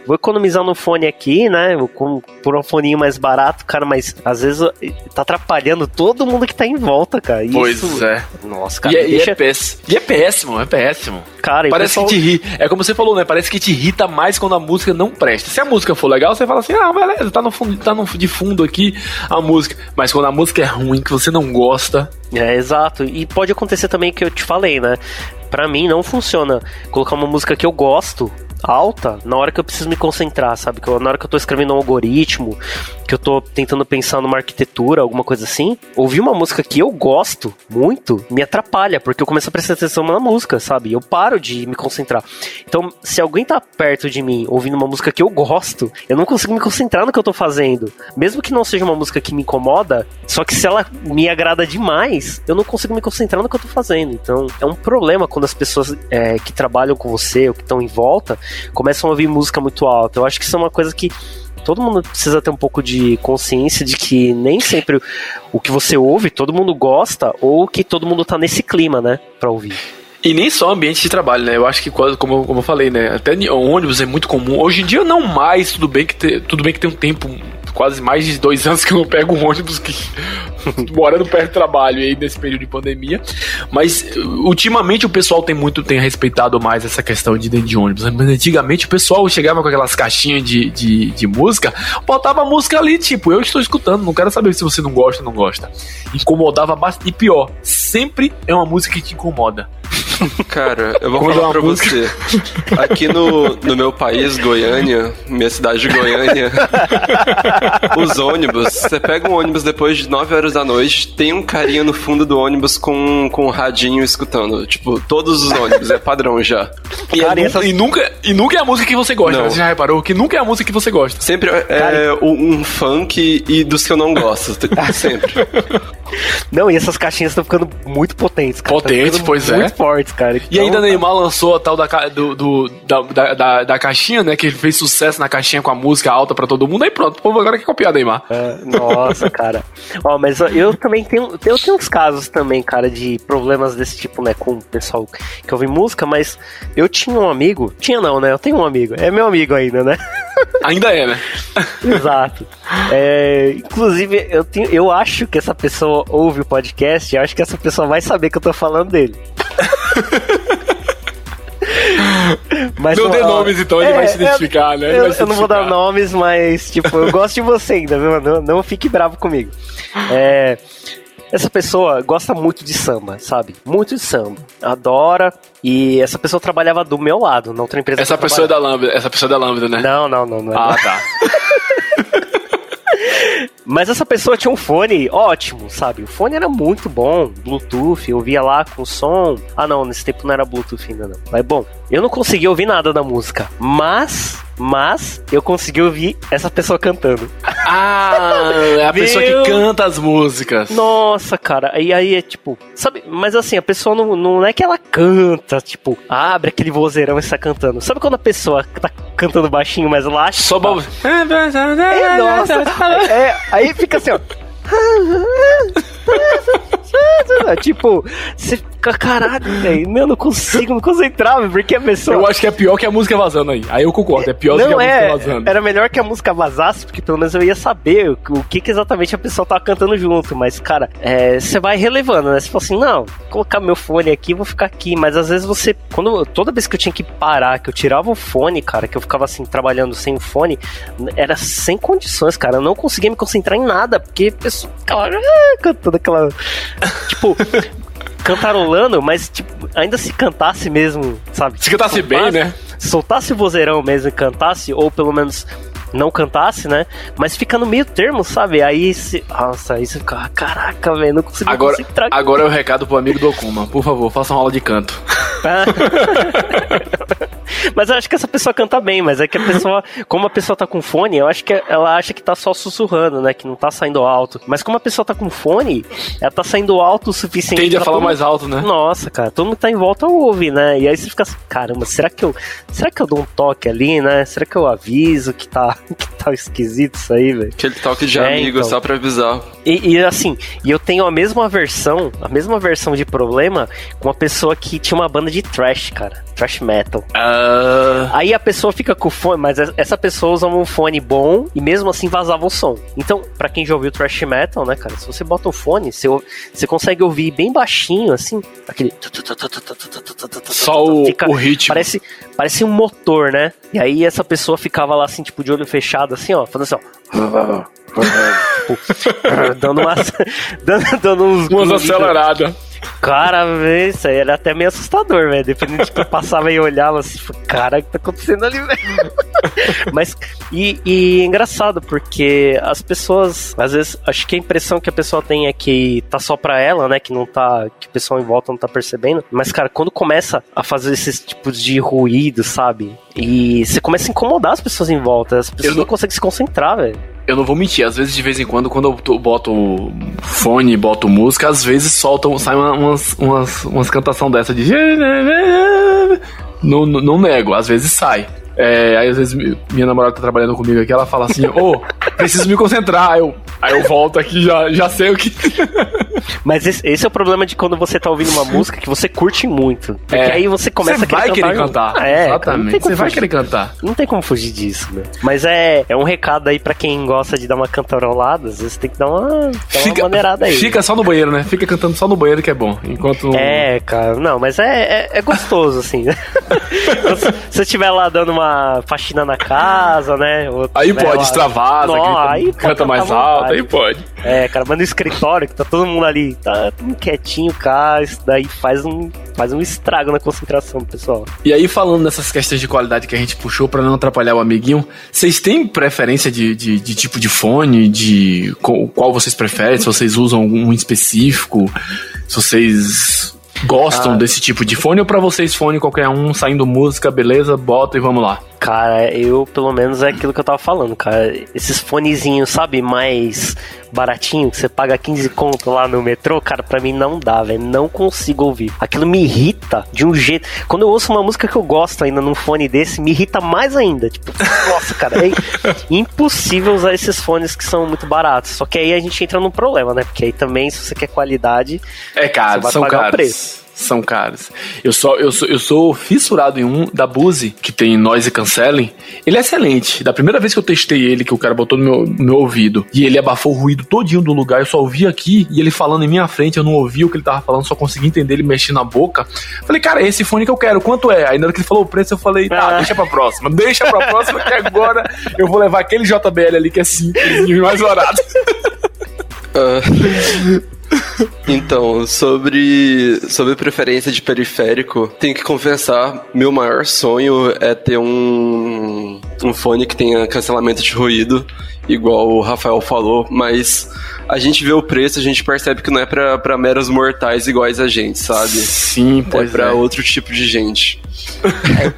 vou economizar no fone aqui, né? Com, por um fone mais barato, cara, mas às vezes tá atrapalhando todo mundo que tá em volta, cara. Pois isso... é. Nossa, cara. E, é, deixa... e, é péssimo. e é péssimo, é péssimo. Cara, Parece pessoal... que te ri. É como você falou, né? Parece que te irrita mais quando a música não presta. Se a música for legal, você fala assim, ah, beleza, tá no, fundo, tá no de fundo aqui a música. Mas quando a música é ruim, que você não gosta. É, exato. E pode acontecer também que eu te falei, né? Pra mim não funciona colocar uma música que eu gosto alta na hora que eu preciso me concentrar, sabe? Que eu, na hora que eu tô escrevendo um algoritmo, que eu tô tentando pensar numa arquitetura, alguma coisa assim, ouvir uma música que eu gosto muito me atrapalha, porque eu começo a prestar atenção na música, sabe? Eu paro de me concentrar. Então, se alguém tá perto de mim ouvindo uma música que eu gosto, eu não consigo me concentrar no que eu tô fazendo. Mesmo que não seja uma música que me incomoda, só que se ela me agrada demais, eu não consigo me concentrar no que eu tô fazendo. Então, é um problema quando as pessoas é, que trabalham com você ou que estão em volta começam a ouvir música muito alta. Eu acho que isso é uma coisa que todo mundo precisa ter um pouco de consciência de que nem sempre o que você ouve todo mundo gosta ou que todo mundo tá nesse clima, né, para ouvir. E nem só ambiente de trabalho, né? Eu acho que, como, como eu falei, né? Até ônibus é muito comum. Hoje em dia, não mais, tudo bem que, te, tudo bem que tem um tempo quase mais de dois anos que eu não pego um ônibus que morando perto do trabalho aí nesse período de pandemia. Mas ultimamente o pessoal tem muito tem respeitado mais essa questão de dentro de ônibus. Mas antigamente o pessoal chegava com aquelas caixinhas de, de, de música, botava a música ali, tipo, eu estou escutando, não quero saber se você não gosta ou não gosta. Incomodava bastante. E pior, sempre é uma música que te incomoda. Cara, eu vou falar pra música. você. Aqui no, no meu país, Goiânia, minha cidade de Goiânia, os ônibus, você pega um ônibus depois de 9 horas da noite, tem um carinha no fundo do ônibus com, com um radinho escutando. Tipo, todos os ônibus, é padrão já. E, Cara, é, essas... e, nunca, e nunca é a música que você gosta, né? Você já reparou que nunca é a música que você gosta. Sempre é, é um funk e dos que eu não gosto. Sempre. Não, e essas caixinhas estão ficando muito potentes, cara. Tá potentes, pois muito é. Muito fortes, cara. Então, e ainda Neymar lançou a tal da, do, do da, da, da, caixinha, né? Que ele fez sucesso na caixinha com a música alta pra todo mundo. Aí pronto, o povo agora quer copiar Neymar. É, nossa, cara. Ó, mas eu também tenho, eu tenho uns casos também, cara, de problemas desse tipo, né? Com o pessoal que ouve música, mas eu tinha um amigo. Tinha não, né? Eu tenho um amigo. É meu amigo ainda, né? Ainda é, né? Exato. É, inclusive, eu, tenho, eu acho que essa pessoa ouve o podcast e acho que essa pessoa vai saber que eu tô falando dele. Mas, não dê nomes, então ele é, vai se identificar, eu, né? Eu, eu não vou dar nomes, mas, tipo, eu gosto de você ainda, viu? Não, não fique bravo comigo. É, essa pessoa gosta muito de samba, sabe? Muito de samba. Adora. E essa pessoa trabalhava do meu lado, na outra empresa. Essa pessoa é da Lambda, essa pessoa é da Lambda, né? Não, não, não, não é Ah, tá. Mas essa pessoa tinha um fone ótimo, sabe? O fone era muito bom, Bluetooth, eu via lá com som. Ah, não, nesse tempo não era Bluetooth ainda não. Mas bom, eu não consegui ouvir nada da música, mas mas eu consegui ouvir essa pessoa cantando. Ah, é a Meu... pessoa que canta as músicas. Nossa, cara. E aí é tipo, sabe? Mas assim, a pessoa não, não é que ela canta, tipo, abre aquele vozeirão e está cantando. Sabe quando a pessoa tá cantando baixinho, mas lá Só tá... É, nossa. é, aí fica assim, ó. tipo, você fica, caralho, velho, eu não consigo me concentrar, porque a pessoa. Eu acho que é pior que a música vazando aí. Aí eu concordo, é pior não, do que a é, música vazando. Era melhor que a música vazasse, porque pelo menos eu ia saber o, que, que, exatamente a pessoa tava cantando junto. Mas, cara, é, você vai relevando, né? Você fala assim, não, vou colocar meu fone aqui, vou ficar aqui. Mas às vezes você. Quando, toda vez que eu tinha que parar, que eu tirava o fone, cara, que eu ficava assim, trabalhando sem o fone, era sem condições, cara. Eu não conseguia me concentrar em nada, porque a pessoa ficava ah, cantando aquela. tipo, cantarolando, mas tipo, ainda se cantasse mesmo, sabe? Se cantasse soltasse, bem, né? Soltasse o vozeirão mesmo e cantasse, ou pelo menos não cantasse, né? Mas fica no meio termo, sabe? Aí se. Nossa, aí você fica, ah, caraca, velho, não consigo Agora, concentrar. agora é o recado pro amigo do Okuma. Por favor, faça uma aula de canto. mas eu acho que essa pessoa canta bem, mas é que a pessoa, como a pessoa tá com fone, eu acho que ela acha que tá só sussurrando, né? Que não tá saindo alto. Mas como a pessoa tá com fone, ela tá saindo alto o suficiente. Tende a falar mais alto, né? Nossa, cara, todo mundo tá em volta ouve, né? E aí você fica assim, caramba, será que eu, será que eu dou um toque ali, né? Será que eu aviso que tá, que tá esquisito isso aí, velho? Aquele toque de É, amigo, então. só pra avisar. E, e, assim, e eu tenho a mesma versão, a mesma versão de problema com uma pessoa que tinha uma banda de trash, cara. Trash metal. Ah, Aí a pessoa fica com o fone, mas essa pessoa usava um fone bom e mesmo assim vazava o som. Então, pra quem já ouviu thrash metal, né, cara, se você bota o fone, você, você consegue ouvir bem baixinho, assim, aquele. só o, Fica- o ritmo. Parece, parece um motor, né? E aí essa pessoa ficava lá assim, tipo, de olho fechado, assim, ó, fazendo assim, ó. Tipo, dando umas. dando, dando uns. Umas aceleradas. Cara, velho, isso aí era até meio assustador, velho. Dependendo de que eu passava e olhava assim, falei, cara, o que tá acontecendo ali, velho? Mas, e, e é engraçado, porque as pessoas, às vezes, acho que a impressão que a pessoa tem é que tá só pra ela, né? Que não tá, que o pessoal em volta não tá percebendo. Mas, cara, quando começa a fazer esses tipos de ruído, sabe? E você começa a incomodar as pessoas em volta, as pessoas Eu não não- conseguem se concentrar, velho. Eu não vou mentir, às vezes de vez em quando, quando eu to- boto fone, boto música, às vezes soltam, uma- umas, umas, umas cantação dessa de. Não, não nego, às vezes sai. É, aí às vezes mi- minha namorada tá trabalhando comigo aqui, ela fala assim, ô, preciso me concentrar. Aí eu, aí eu volto aqui, já, já sei o que. Mas esse, esse é o problema de quando você tá ouvindo uma música que você curte muito. Porque É. aí você começa Você a querer vai querer junto. cantar. Ah, é, Exatamente. Você vai querer cantar. Não tem como fugir disso, né? Mas é, é um recado aí pra quem gosta de dar uma cantarolada, às vezes tem que dar uma, dar uma maneirada aí. fica só no banheiro, né? Fica cantando só no banheiro que é bom. Enquanto. É, cara, não, mas é, é, é gostoso, assim. né? se se você estiver lá dando uma faxina na casa, né? ou Aí tiver pode, lá- extravasa, Não, grita- aí pode canta cantar mais alto, aí pode. É, cara, mas no escritório, que tá todo mundo ali, tá tudo quietinho, cara, isso daí faz um, faz um estrago na concentração do pessoal. E aí, falando nessas questões de qualidade que a gente puxou pra não atrapalhar o amiguinho, vocês têm preferência de, de, de tipo de fone, de qual vocês preferem? Se vocês usam algum específico? Se vocês gostam Ah. desse tipo de fone ou pra vocês fone qualquer um, saindo música, beleza, bota e vamos lá. Cara, eu, pelo menos, é aquilo que eu tava falando, cara. Esses fonezinhos, sabe, mais baratinho, que você paga 15 conto lá no metrô, cara, pra mim não dá, velho. Não consigo ouvir. Aquilo me irrita de um jeito. Quando eu ouço uma música que eu gosto ainda num fone desse, me irrita mais ainda. Tipo, nossa, cara, é impossível usar esses fones que são muito baratos. Só que aí a gente entra num problema, né? Porque aí também, se você quer qualidade, É caro, Você vai são pagar o caros. preço. São caros. Eu sou, eu, sou, eu sou fissurado em um da Bose, que tem noise canceling. Ele é excelente. Da primeira vez que eu testei ele, que o cara botou no meu, no meu ouvido, e ele abafou o ruído todinho do lugar, eu só ouvi aqui, e ele falando em minha frente, eu não ouvi o que ele tava falando, só consegui entender ele mexendo na boca. Falei, cara, esse fone que eu quero, quanto é? Aí na hora que ele falou o preço, eu falei, tá, Ah. deixa pra próxima, deixa pra próxima, que agora eu vou levar aquele JBL ali que é simples e mais barato. Ah, Então, sobre, sobre preferência de periférico, tenho que confessar, meu maior sonho é ter um, um fone que tenha cancelamento de ruído, igual o Rafael falou, mas a gente vê o preço, a gente percebe que não é pra, pra meros mortais iguais a gente, sabe? Sim, É pois pra é. outro tipo de gente.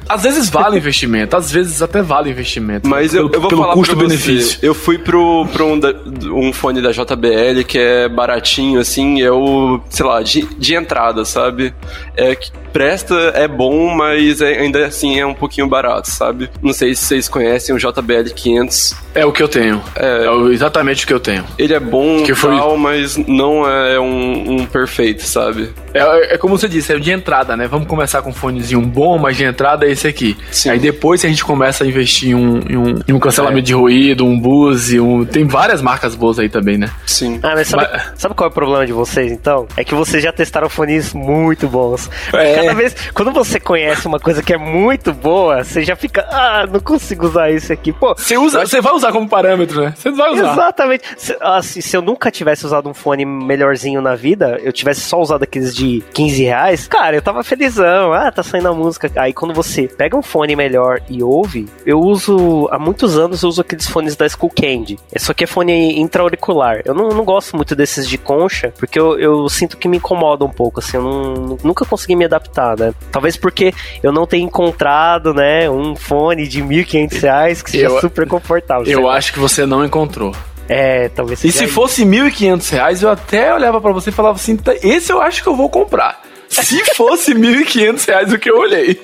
Às vezes vale investimento, às vezes até vale investimento. Mas eu, pelo, eu vou pelo falar custo-benefício. Eu fui pro, pro um, da- um fone da JBL que é baratinho, assim, é o, sei lá, de, de entrada, sabe? É que presta, é bom, mas é- ainda assim é um pouquinho barato, sabe? Não sei se vocês conhecem o JBL 500. É o que eu tenho. É. É, exatamente o que eu tenho. Ele é bom Que foi- tal, mas não é um, um perfeito, sabe? É, é como você disse, é de entrada, né? Vamos começar com um fonezinho bom, mas de entrada é esse aqui. Sim. Aí depois a gente começa a investir em um, em um, em um cancelamento É. de ruído, um Bose, um... tem várias marcas boas aí também, né? Sim. Ah, mas sabe, Mas- sabe qual é o problema de vocês, então? É que vocês já testaram fones muito bons. É. Cada vez, quando você conhece uma coisa que é muito boa, você já fica, ah, não consigo usar esse aqui. Pô, você usa, você vai usar como parâmetro, né? Você vai usar. Exatamente. Se, assim, se eu nunca tivesse usado um fone melhorzinho na vida, eu tivesse só usado aqueles de 15 reais, cara, eu tava felizão. Ah, tá saindo a música. Aí quando você pega um fone melhor e ouve, eu uso, há muitos anos eu uso aqueles fones da Skull Candy. Isso aqui é fone intra-auricular. Eu não, não gosto muito desses de concha, porque eu, eu sinto que me incomoda um pouco, assim, eu não, nunca consegui me adaptar, né? Talvez porque eu não tenha encontrado, né, um fone de 1.500 reais que seja eu, super confortável. Eu acho que você não encontrou. É, talvez E se isso. fosse 1.500 reais, eu até olhava para você e falava assim, tá, esse eu acho que eu vou comprar. Se fosse 1.500 reais o que eu olhei.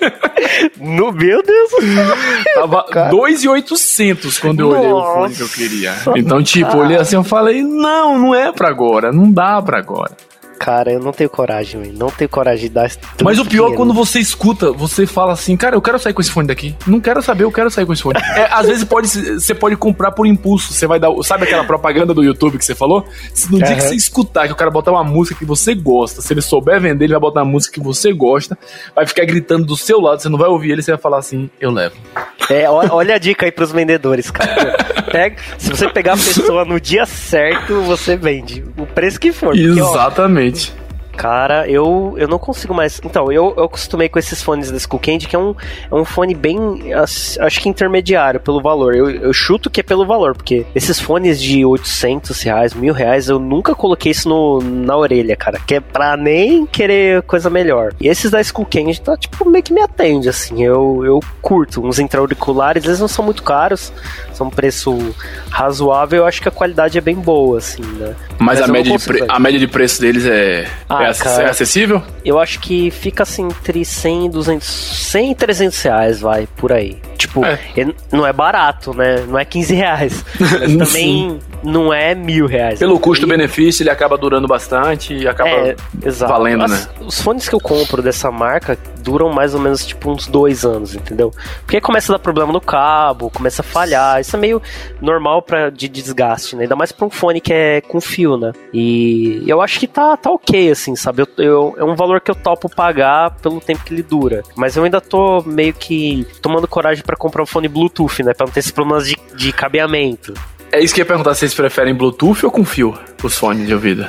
No, meu Deus do céu. Tava 2.800 quando eu olhei Nossa, o fone que eu queria. Então, tipo, olhei assim, eu falei, não, não é pra agora, não dá pra agora. Cara, eu não tenho coragem, véio. não tenho coragem de dar Mas o pior é quando você escuta, você fala assim, cara, eu quero sair com esse fone daqui. Não quero saber, eu quero sair com esse fone. é, às vezes pode, você pode comprar por impulso. Você vai dar. Sabe aquela propaganda do YouTube que você falou? No dia uhum. que você escutar que o cara botar uma música que você gosta, se ele souber vender, ele vai botar uma música que você gosta, vai ficar gritando do seu lado, você não vai ouvir ele, você vai falar assim, eu levo. É, olha a dica aí pros vendedores, cara. Pega, se você pegar a pessoa no dia certo, você vende. O preço que for. Porque, Exatamente. Cara, eu, eu não consigo mais. Então, eu, eu acostumei com esses fones da Skull Candy, que é um, é um fone bem, acho que intermediário pelo valor. Eu, eu chuto que é pelo valor, porque esses fones de 800 reais, mil reais, eu nunca coloquei isso no, na orelha, cara. Que é pra nem querer coisa melhor. E esses da Skull Candy, tá, tipo, meio que me atende, assim. Eu, eu curto. Uns intra-auriculares, eles não são muito caros, são um preço razoável. Eu acho que a qualidade é bem boa, assim, né? Mas, Mas a, média de a média de preço deles é. Ah, é, cara, é acessível? Eu acho que fica assim entre 100 e 200, 100 e 300 reais, vai, por aí. Tipo, é. não é barato, né? Não é 15 reais. Mas também não é mil reais. Pelo custo-benefício, ele acaba durando bastante e acaba é, valendo, As, né? Os fones que eu compro dessa marca duram mais ou menos tipo uns dois anos, entendeu? Porque começa a dar problema no cabo, começa a falhar. Isso é meio normal pra, de desgaste, né? Ainda mais pra um fone que é com fio, né? E eu acho que tá, tá ok, assim, sabe? Eu, eu, é um valor que eu topo pagar pelo tempo que ele dura. Mas eu ainda tô meio que tomando coragem para comprar um fone Bluetooth, né? Pra não ter esses problemas de, de cabeamento. É isso que eu ia perguntar, vocês preferem Bluetooth ou com fio, os fones de ouvido?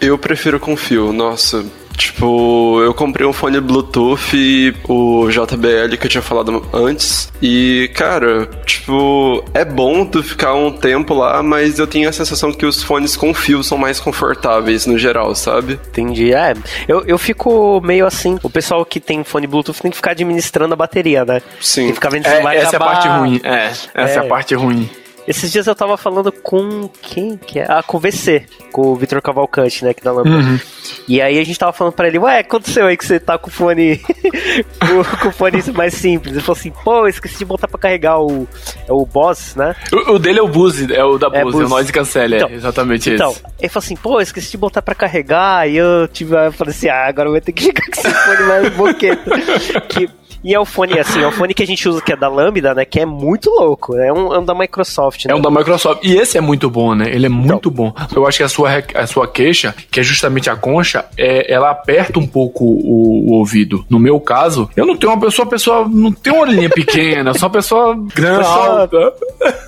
Eu prefiro com fio, nossa. Tipo, eu comprei um fone Bluetooth, o JBL que eu tinha falado antes. E, cara, tipo, é bom tu ficar um tempo lá, mas eu tenho a sensação que os fones com fio são mais confortáveis no geral, sabe? Entendi. É, eu, eu fico meio assim. O pessoal que tem fone Bluetooth tem que ficar administrando a bateria, né? Sim. Tem que ficar vendo se é, vai essa acabar. é a parte ruim. É, essa é, é a parte ruim. Esses dias eu tava falando com quem que é? Ah, com o VC, com o Vitor Cavalcante, né, aqui da Lambda. Uhum. E aí a gente tava falando pra ele, ué, aconteceu aí que você tá com o fone com, com o fone mais simples. Ele falou assim, pô, esqueci de botar pra carregar o, é o Boss, né? O, o dele é o Buzz, é o da Buzz, é, Buzz. é o Noise Cancel, então, é exatamente então, esse. Então, ele falou assim, pô, esqueci de botar pra carregar, e eu tive, eu falei assim, ah, agora eu vou ter que chegar com esse fone mais boqueta. que e é o fone, assim, é o fone que a gente usa, que é da Lambda, né? Que é muito louco. É um, é um da Microsoft, né? É um da Microsoft. E esse é muito bom, né? Ele é muito então. bom. Eu acho que a sua, a sua queixa, que é justamente a concha, é, ela aperta um pouco o, o ouvido. No meu caso, eu não tenho uma pessoa, pessoa não tem uma orelhinha pequena, sou uma pessoa grande, pessoa, alta,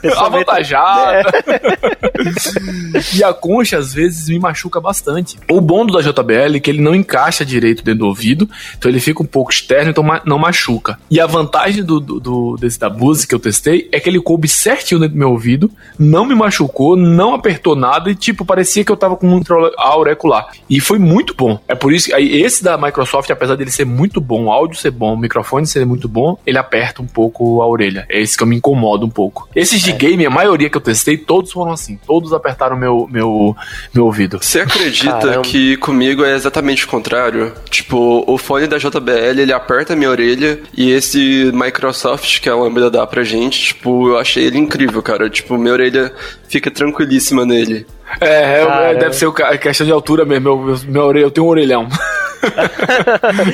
pessoa avantajada. É. e a concha, às vezes, me machuca bastante. O bom do da JBL é que ele não encaixa direito dentro do ouvido, então ele fica um pouco externo, então não machuca machuca. E a vantagem do, do, do desse da Bose que eu testei é que ele coube certinho dentro do meu ouvido, não me machucou, não apertou nada e, tipo, parecia que eu tava com um auricular. E foi muito bom. É por isso que aí, esse da Microsoft, apesar dele ser muito bom, o áudio ser bom, o microfone ser muito bom, ele aperta um pouco a orelha. É esse que eu me incomodo um pouco. Esses de é. game, a maioria que eu testei, todos foram assim. Todos apertaram meu, meu, meu ouvido. Você acredita Caramba. que comigo é exatamente o contrário? Tipo, o fone da JBL, ele aperta a minha orelha e esse Microsoft que a Lambda dá pra gente, tipo, eu achei ele incrível, cara. Tipo, minha orelha fica tranquilíssima nele. É, é deve ser a questão de altura mesmo. Meu, meu orelha, eu tenho um orelhão.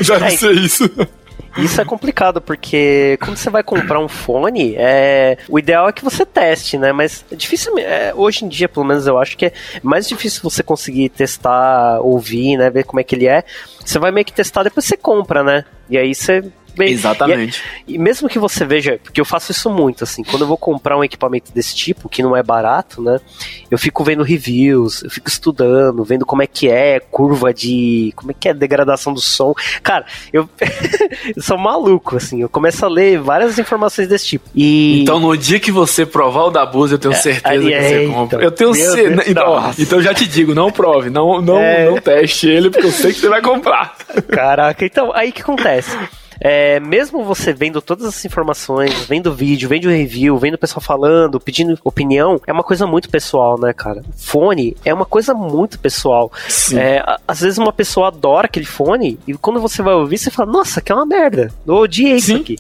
Já não sei isso. Isso é complicado, porque quando você vai comprar um fone, é, o ideal é que você teste, né? Mas é difícil, é, hoje em dia, pelo menos eu acho que é mais difícil você conseguir testar, ouvir, né? Ver como é que ele é. Você vai meio que testar, depois você compra, né? E aí você bem. Exatamente. E, e, mesmo que você veja, porque eu faço isso muito, assim, quando eu vou comprar um equipamento desse tipo, que não é barato, né? Eu fico vendo reviews, eu fico estudando, vendo como é que é, curva de. como é que é degradação do som. Cara, eu, eu sou maluco, assim, eu começo a ler várias informações desse tipo. E... Então, no dia que você provar o da Bose, eu tenho é, certeza é, que você compra. Eu tenho certeza. Então, então, já te digo, não prove, não, não, é... não teste ele, porque eu sei que você vai comprar. Caraca, então, aí que acontece? É, mesmo você vendo todas essas informações, vendo vídeo, vendo review, vendo o pessoal falando, pedindo opinião, é uma coisa muito pessoal, né, cara? Fone é uma coisa muito pessoal. É, às vezes uma pessoa adora aquele fone e quando você vai ouvir, você fala, nossa, que é uma merda. Eu odiei Sim, isso aqui.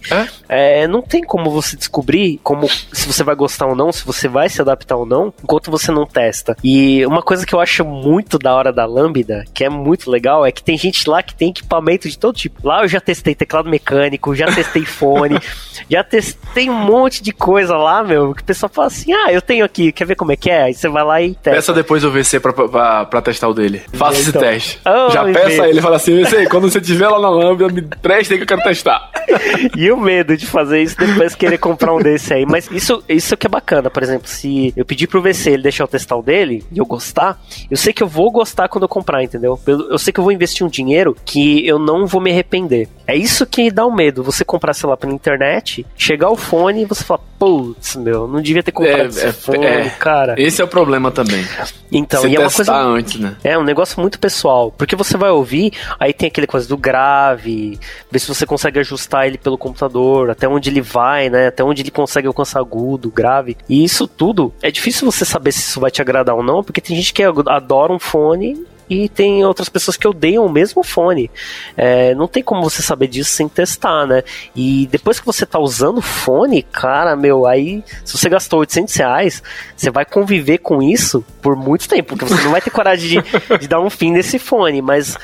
É. é. não tem como você descobrir como se você vai gostar ou não, se você vai se adaptar ou não, enquanto você não testa. E uma coisa que eu acho muito da hora da Lambda, que é muito legal, é que tem gente lá que tem equipamento de todo tipo. Lá eu já testei teclado teclado mecânico, já testei fone, já testei um monte de coisa lá, meu, que o pessoal fala assim, ah, eu tenho aqui, quer ver como é que é? Aí você vai lá e testa. Peça depois o VC pra, pra, pra testar o dele. Faça então, esse teste. Oh, já peça ele, fala assim, VC, quando você estiver lá na Lambda, me preste que eu quero testar. e o medo de fazer isso depois querer comprar um desse aí. Mas isso, isso que é bacana, por exemplo, se eu pedir pro VC ele deixar eu testar o dele e eu gostar, eu sei que eu vou gostar quando eu comprar, entendeu? Eu, eu sei que eu vou investir um dinheiro que eu não vou me arrepender. É isso que dá o um medo. Você comprar, sei lá, pela internet, chegar o fone e você fala, putz, meu, não devia ter comprado é, esse é, fone, é, cara. Esse é o problema também. Então, você e é uma coisa. antes, né? É um negócio muito pessoal. Porque você vai ouvir, aí tem aquele coisa do grave, ver se você consegue ajustar ele pelo computador, até onde ele vai, né? Até onde ele consegue alcançar agudo, grave. E isso tudo, é difícil você saber se isso vai te agradar ou não, porque tem gente que adora um fone e tem outras pessoas que odeiam o mesmo fone. É, não tem como você saber disso sem testar, né? E depois que você tá usando o fone, cara, meu, aí se você gastou 800 reais, você vai conviver com isso por muito tempo, porque você não vai ter coragem de, de dar um fim nesse fone, mas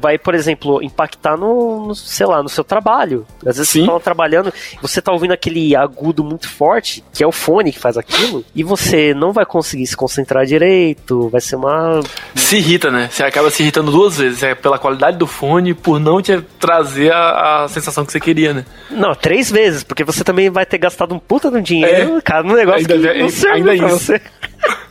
vai, por exemplo, impactar no, no sei lá, no seu trabalho. Às vezes Sim. você tá trabalhando, você tá ouvindo aquele agudo muito forte, que é o fone que faz aquilo, e você não vai conseguir se concentrar direito, vai ser uma... Se irrita, né? Você acaba se irritando duas vezes. É pela qualidade do fone por não te trazer a, a sensação que você queria, né? Não, três vezes, porque você também vai ter gastado um puta de dinheiro, é. cara, num negócio ainda, que não serve ainda pra isso. você.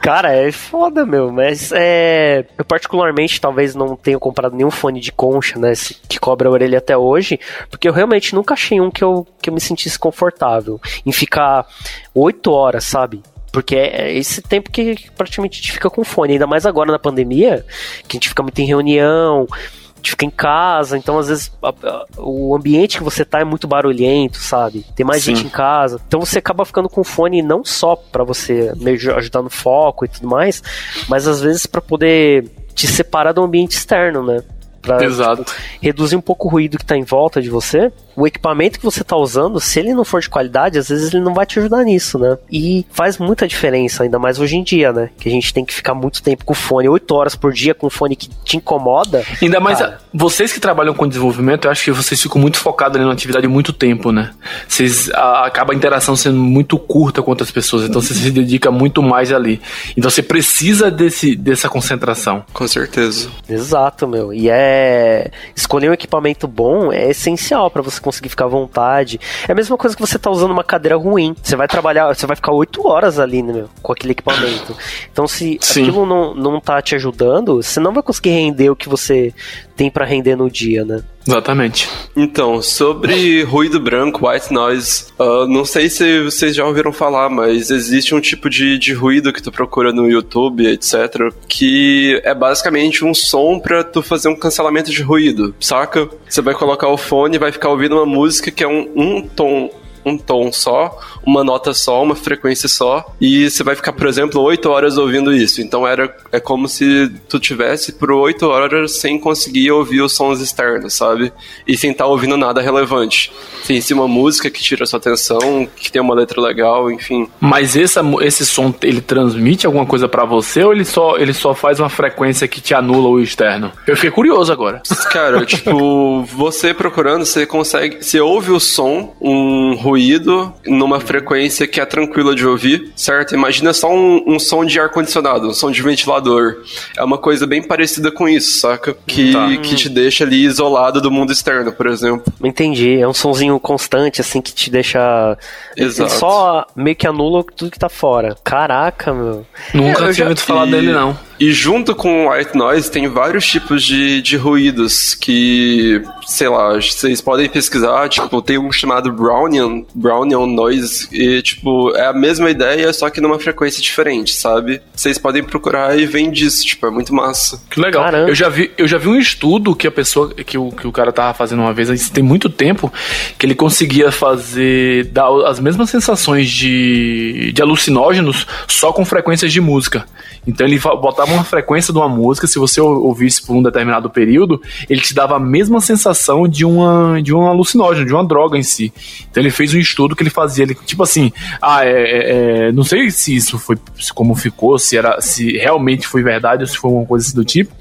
Cara, é foda, meu. Mas é. Eu, particularmente, talvez não tenha comprado nenhum fone de concha, né? Que cobra a orelha até hoje. Porque eu realmente nunca achei um que eu, que eu me sentisse confortável em ficar oito horas, sabe? Porque é esse tempo que praticamente a gente fica com fone, ainda mais agora na pandemia, que a gente fica muito em reunião, a gente fica em casa, então às vezes a, a, o ambiente que você tá é muito barulhento, sabe? Tem mais Sim. gente em casa. Então você acaba ficando com fone não só para você meio ajudar no foco e tudo mais, mas às vezes para poder te separar do ambiente externo, né? Pra, Exato. Tipo, reduzir um pouco o ruído que tá em volta de você o equipamento que você está usando, se ele não for de qualidade, às vezes ele não vai te ajudar nisso, né? E faz muita diferença, ainda mais hoje em dia, né? Que a gente tem que ficar muito tempo com o fone, 8 horas por dia com o fone que te incomoda. Ainda mais cara. vocês que trabalham com desenvolvimento, eu acho que vocês ficam muito focados ali na atividade muito tempo, né? Vocês a, acaba a interação sendo muito curta com outras pessoas, então você se dedica muito mais ali. Então você precisa desse, dessa concentração. Com certeza. Exato, meu. E é escolher um equipamento bom é essencial para você conseguir ficar à vontade. É a mesma coisa que você tá usando uma cadeira ruim. Você vai trabalhar, você vai ficar oito horas ali, né, meu, com aquele equipamento. Então, se Sim. aquilo não, não tá te ajudando, você não vai conseguir render o que você tem para render no dia, né? Exatamente. Então, sobre ruído branco, white noise, uh, não sei se vocês já ouviram falar, mas existe um tipo de, de ruído que tu procura no YouTube, etc., que é basicamente um som pra tu fazer um cancelamento de ruído, saca? Você vai colocar o fone e vai ficar ouvindo uma música que é um, um tom um tom só, uma nota só, uma frequência só, e você vai ficar, por exemplo, oito horas ouvindo isso. Então era é como se tu tivesse por oito horas sem conseguir ouvir os sons externos, sabe? E sem estar tá ouvindo nada relevante. Sem ser uma música que tira sua atenção, que tem uma letra legal, enfim. Mas essa, esse som, ele transmite alguma coisa para você ou ele só, ele só faz uma frequência que te anula o externo? Eu fiquei curioso agora. Cara, tipo, você procurando, você consegue, você ouve o som, um ruído ruído numa frequência que é tranquila de ouvir, certo? Imagina só um, um som de ar-condicionado, um som de ventilador. É uma coisa bem parecida com isso, saca? Que, tá. que te deixa ali isolado do mundo externo, por exemplo. Entendi. É um sonzinho constante, assim, que te deixa. Exato. Ele só meio que anula tudo que tá fora. Caraca, meu. Nunca é, tinha ouvido falar dele, não. E junto com o white noise tem vários tipos de, de ruídos que, sei lá, vocês podem pesquisar, tipo, tem um chamado Brownian, Brownian noise, e tipo, é a mesma ideia, só que numa frequência diferente, sabe? Vocês podem procurar e vem disso, tipo, é muito massa. Que legal. Caramba. Eu já vi, eu já vi um estudo que a pessoa, que o, que o cara tava fazendo uma vez, isso tem muito tempo, que ele conseguia fazer, dar as mesmas sensações de, de alucinógenos só com frequências de música. Então ele botava uma frequência de uma música, se você ouvisse por um determinado período, ele te dava a mesma sensação de uma de um alucinógeno, de uma droga em si. Então ele fez um estudo que ele fazia, ele, tipo assim, ah, é, é, é não sei se isso foi como ficou, se era se realmente foi verdade ou se foi uma coisa assim do tipo,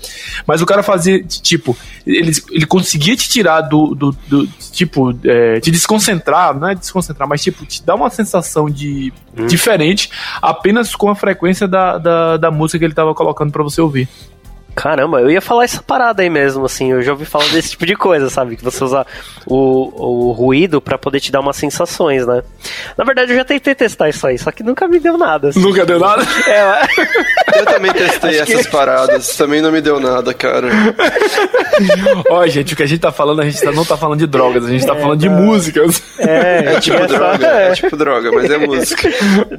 mas o cara fazia tipo, ele, ele conseguia te tirar do, do, do tipo, é, te desconcentrar, não é desconcentrar, mas tipo, te dar uma sensação de hum. diferente apenas com a frequência da, da, da música que ele tava colocando para você ouvir. Caramba, eu ia falar essa parada aí mesmo, assim, eu já ouvi falar desse tipo de coisa, sabe? Que você usa o, o ruído para poder te dar umas sensações, né? Na verdade, eu já tentei testar isso aí, só que nunca me deu nada. Assim. Nunca deu nada? É, eu também testei Acho essas que... paradas, também não me deu nada, cara. Ó, gente, o que a gente tá falando, a gente tá, não tá falando de drogas, a gente tá é, falando não. de músicas. É, é tipo é droga, só... é tipo droga, mas é música.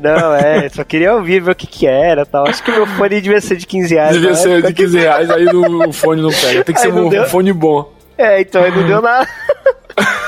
Não, é, só queria ouvir, ver o que que era tal. Acho que meu fone devia ser de 15 reais. Devia ser de 15 reais reais, aí o fone não pega. Tem que aí ser um deu... fone bom. É, então aí não deu nada.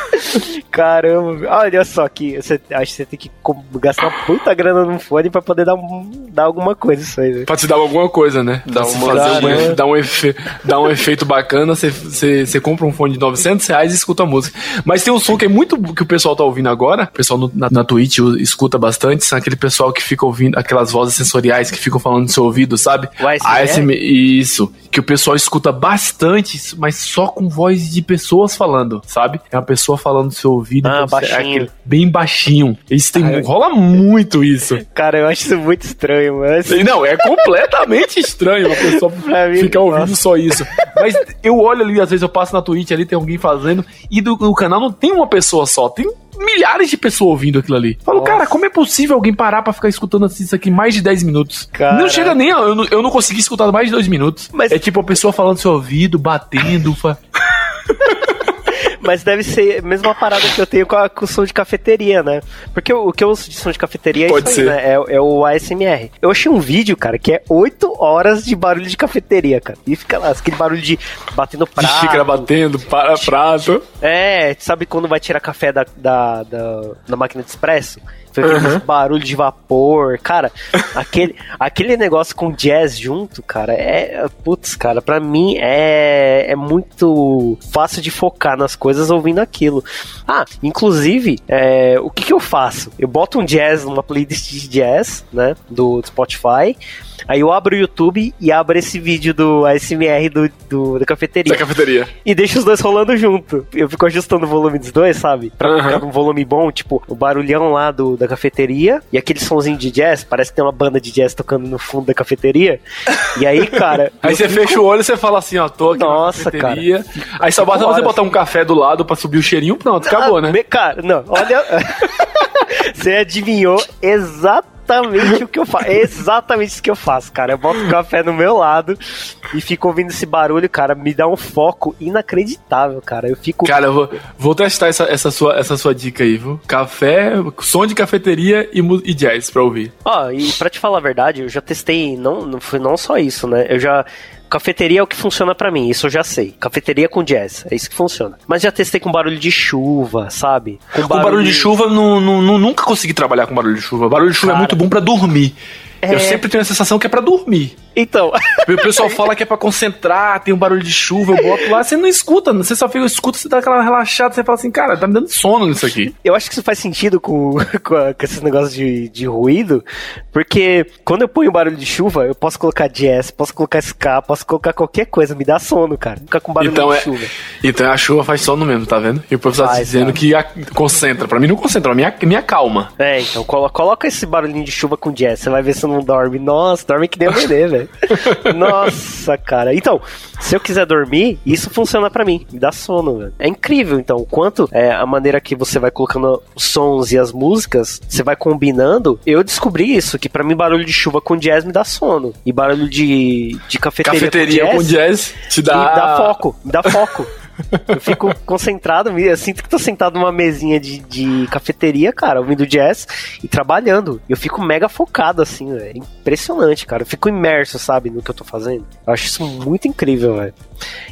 Caramba, olha só que você acho que você tem que gastar uma puta grana no fone pra poder dar, um, dar alguma coisa isso aí. Né? Pra te dar alguma coisa, né? Dá, uma, fazer um, dá, um efe, dá um efeito bacana, você, você, você compra um fone de 900 reais e escuta a música. Mas tem um som que é muito que o pessoal tá ouvindo agora, o pessoal no, na, na Twitch escuta bastante, são aquele pessoal que fica ouvindo aquelas vozes sensoriais que ficam falando no seu ouvido, sabe? ASMR? Isso, que o pessoal escuta bastante, mas só com voz de pessoas falando, sabe? É uma pessoa falando no seu ouvido. Ah, baixinho. É bem baixinho. Isso tem, ah, rola muito isso. Cara, eu acho isso muito estranho, mas... Não, é completamente estranho uma pessoa ficar ouvindo nossa. só isso. Mas eu olho ali, às vezes eu passo na Twitch ali, tem alguém fazendo, e do, no canal não tem uma pessoa só, tem milhares de pessoas ouvindo aquilo ali. Falo, Nossa. cara, como é possível alguém parar pra ficar escutando assim, isso aqui mais de 10 minutos? Cara. Não chega nem. Eu não, eu não consegui escutar mais de 2 minutos. Mas... É tipo a pessoa falando no seu ouvido, batendo. fa... Mas deve ser a mesma parada que eu tenho com, a, com o som de cafeteria, né? Porque o, o que eu uso de som de cafeteria é Pode isso aí, né? É, é, o ASMR. Eu achei um vídeo, cara, que é 8 horas de barulho de cafeteria, cara. E fica lá, aquele barulho de batendo prato. De xícara batendo, para prato. É, sabe quando vai tirar café da, da, da, da máquina de expresso? Foi aquele uhum. barulho de vapor. Cara, aquele, aquele negócio com jazz junto, cara, é. Putz, cara, pra mim é, é muito fácil de focar nas coisas ouvindo aquilo. Ah, inclusive, é, o que, que eu faço? Eu boto um jazz numa playlist de jazz, né? Do Spotify. Aí eu abro o YouTube e abro esse vídeo do ASMR do, do, da cafeteria. Da cafeteria. E deixo os dois rolando junto. Eu fico ajustando o volume dos dois, sabe? Pra uhum. ficar um volume bom, tipo, o barulhão lá do, da cafeteria e aquele sonzinho de jazz, parece que tem uma banda de jazz tocando no fundo da cafeteria. E aí, cara. aí você fico... fecha o olho e você fala assim, ó, tô aqui Nossa, na cafeteria. Cara, aí só basta você botar um café do lado pra subir o cheirinho, pronto, acabou, né? Cara, não, olha. você adivinhou exatamente exatamente o que eu faço. É exatamente isso que eu faço, cara. Eu boto o café no meu lado e fico ouvindo esse barulho, cara. Me dá um foco inacreditável, cara. Eu fico. Cara, eu vou, vou testar essa, essa, sua, essa sua dica aí, viu? Café, som de cafeteria e, e jazz pra ouvir. Ó, e pra te falar a verdade, eu já testei, não, não foi não só isso, né? Eu já Cafeteria é o que funciona para mim, isso eu já sei. Cafeteria com jazz, é isso que funciona. Mas já testei com barulho de chuva, sabe? Com barulho, com barulho de chuva, não, não, nunca consegui trabalhar com barulho de chuva. Barulho de chuva é Cara, é muito bom para dormir. É... Eu sempre tenho a sensação que é para dormir. Então. O pessoal fala que é pra concentrar, tem um barulho de chuva, eu boto lá, você não escuta, você só fica, escuta, você dá aquela relaxada, você fala assim, cara, tá me dando sono nisso aqui. Eu acho que isso faz sentido com, com, a, com esses negócios de, de ruído, porque quando eu ponho barulho de chuva, eu posso colocar jazz, posso colocar ska, posso colocar qualquer coisa, me dá sono, cara. Ficar com barulho então de é, chuva. Então a chuva faz sono mesmo, tá vendo? E o professor tá Faz, dizendo cara. que a- concentra. Pra mim não concentra, me, me acalma. É, então colo- coloca esse barulhinho de chuva com jazz, você vai ver se não dorme. Nossa, dorme que nem um bebê, velho. Nossa, cara. Então, se eu quiser dormir, isso funciona pra mim, me dá sono, velho. É incrível, então, o quanto é a maneira que você vai colocando os sons e as músicas, você vai combinando. Eu descobri isso, que pra mim barulho de chuva com jazz me dá sono. E barulho de, de cafeteria, Cafeteria com jazz te dá. me dá foco, me dá foco. Eu fico concentrado, eu sinto que tô sentado numa mesinha de, de cafeteria, cara, ouvindo jazz e trabalhando. Eu fico mega focado, assim, velho. Impressionante, cara. Eu fico imerso, sabe, no que eu tô fazendo. Eu acho isso muito incrível, velho.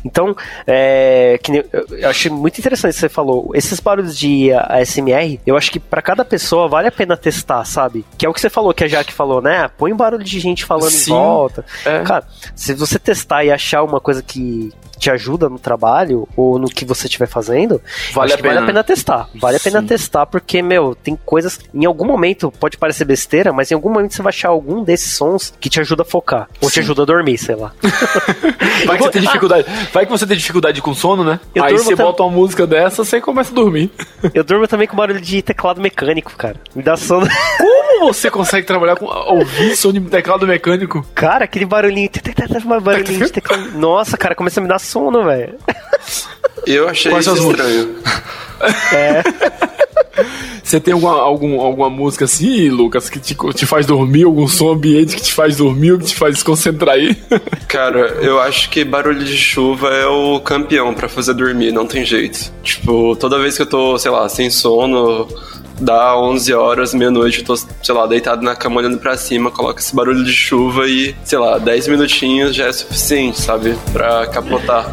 Então, é, que nem- eu, achei muito interessante o que você falou. Esses barulhos de ASMR, eu acho que pra cada pessoa vale a pena testar, sabe? Que é o que você falou, que a Jaque falou, né? Põe um barulho de gente falando Sim. em volta. É. Cara, se você testar e achar uma coisa que te ajuda no trabalho ou no que você estiver fazendo, Vale a que vale a pena. pena testar. Vale a pena Sim. testar porque, meu, tem coisas. Em algum momento pode parecer besteira, mas em algum momento você vai achar algum desses sons que te ajuda a focar. Ou te Sim. ajuda a dormir, sei lá. Vai que você tem dificuldade. Vai que você tem dificuldade com sono, né? Eu Aí você tam- bota uma música dessa, você começa a dormir. Eu durmo também com barulho de teclado mecânico, cara. Me dá sono. Como você consegue trabalhar com ouvir som de teclado mecânico? Cara, aquele barulhinho. Barulhinho de teclado. Nossa, cara, começa a me dar sono, velho. Eu achei Quais isso estranho. Você tem alguma, algum, alguma música assim, Lucas, que te, te faz dormir? Algum som ambiente que te faz dormir ou que te faz desconcentrar aí? Cara, eu acho que barulho de chuva é o campeão pra fazer dormir, não tem jeito. Tipo, toda vez que eu tô, sei lá, sem sono, dá 11 horas, meia-noite, eu tô, sei lá, deitado na cama olhando pra cima, coloco esse barulho de chuva e, sei lá, 10 minutinhos já é suficiente, sabe? Pra capotar.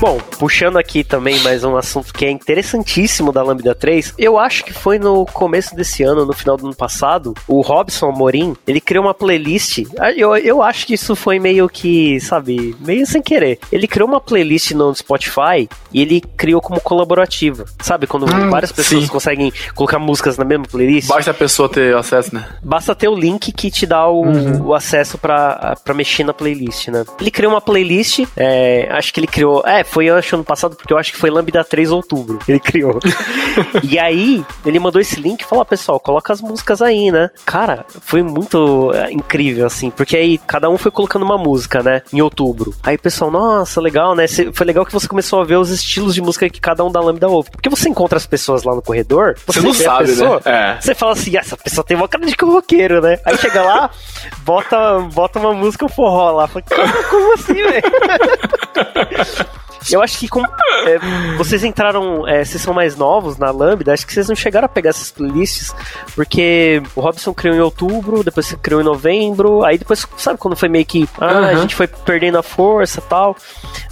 Bom, puxando aqui também mais um assunto que é interessantíssimo da Lambda 3, eu acho que foi no começo desse ano, no final do ano passado, o Robson Amorim, ele criou uma playlist. ah, Eu, eu acho que isso foi meio que, sabe, meio sem querer. Ele criou uma playlist no Spotify e ele criou como colaborativa. Sabe, quando várias pessoas sim. conseguem colocar músicas na mesma playlist? Basta a pessoa ter acesso, né? Basta ter o link que te dá o, o acesso pra, pra mexer na playlist, né? Ele criou uma playlist, é, acho que ele criou. É, foi eu acho ano passado, porque eu acho que foi Lambda 3 outubro. Ele criou. e aí, ele mandou esse link e falou: "Ó, pessoal, coloca as músicas aí, né? Cara, foi muito é, incrível, assim, porque aí cada um foi colocando uma música, né? Em outubro. Aí o pessoal, nossa, legal, né? Foi legal que você começou a ver os estilos de música que cada um da Lambda ouve. Porque você encontra as pessoas lá no corredor, Você não vê a sabe, né? pessoa, É. você fala assim, "Ah, essa pessoa tem uma cara de roqueiro, né? Aí chega lá, bota, bota uma música forró lá. Fala, "Cara, como assim, velho? Eu acho que como é, vocês entraram, é, vocês são mais novos na Lambda, acho que vocês não chegaram a pegar essas playlists, porque o Robson criou em outubro, depois você criou em novembro, aí depois, sabe quando foi meio que, ah, a Aham. gente foi perdendo a força e tal,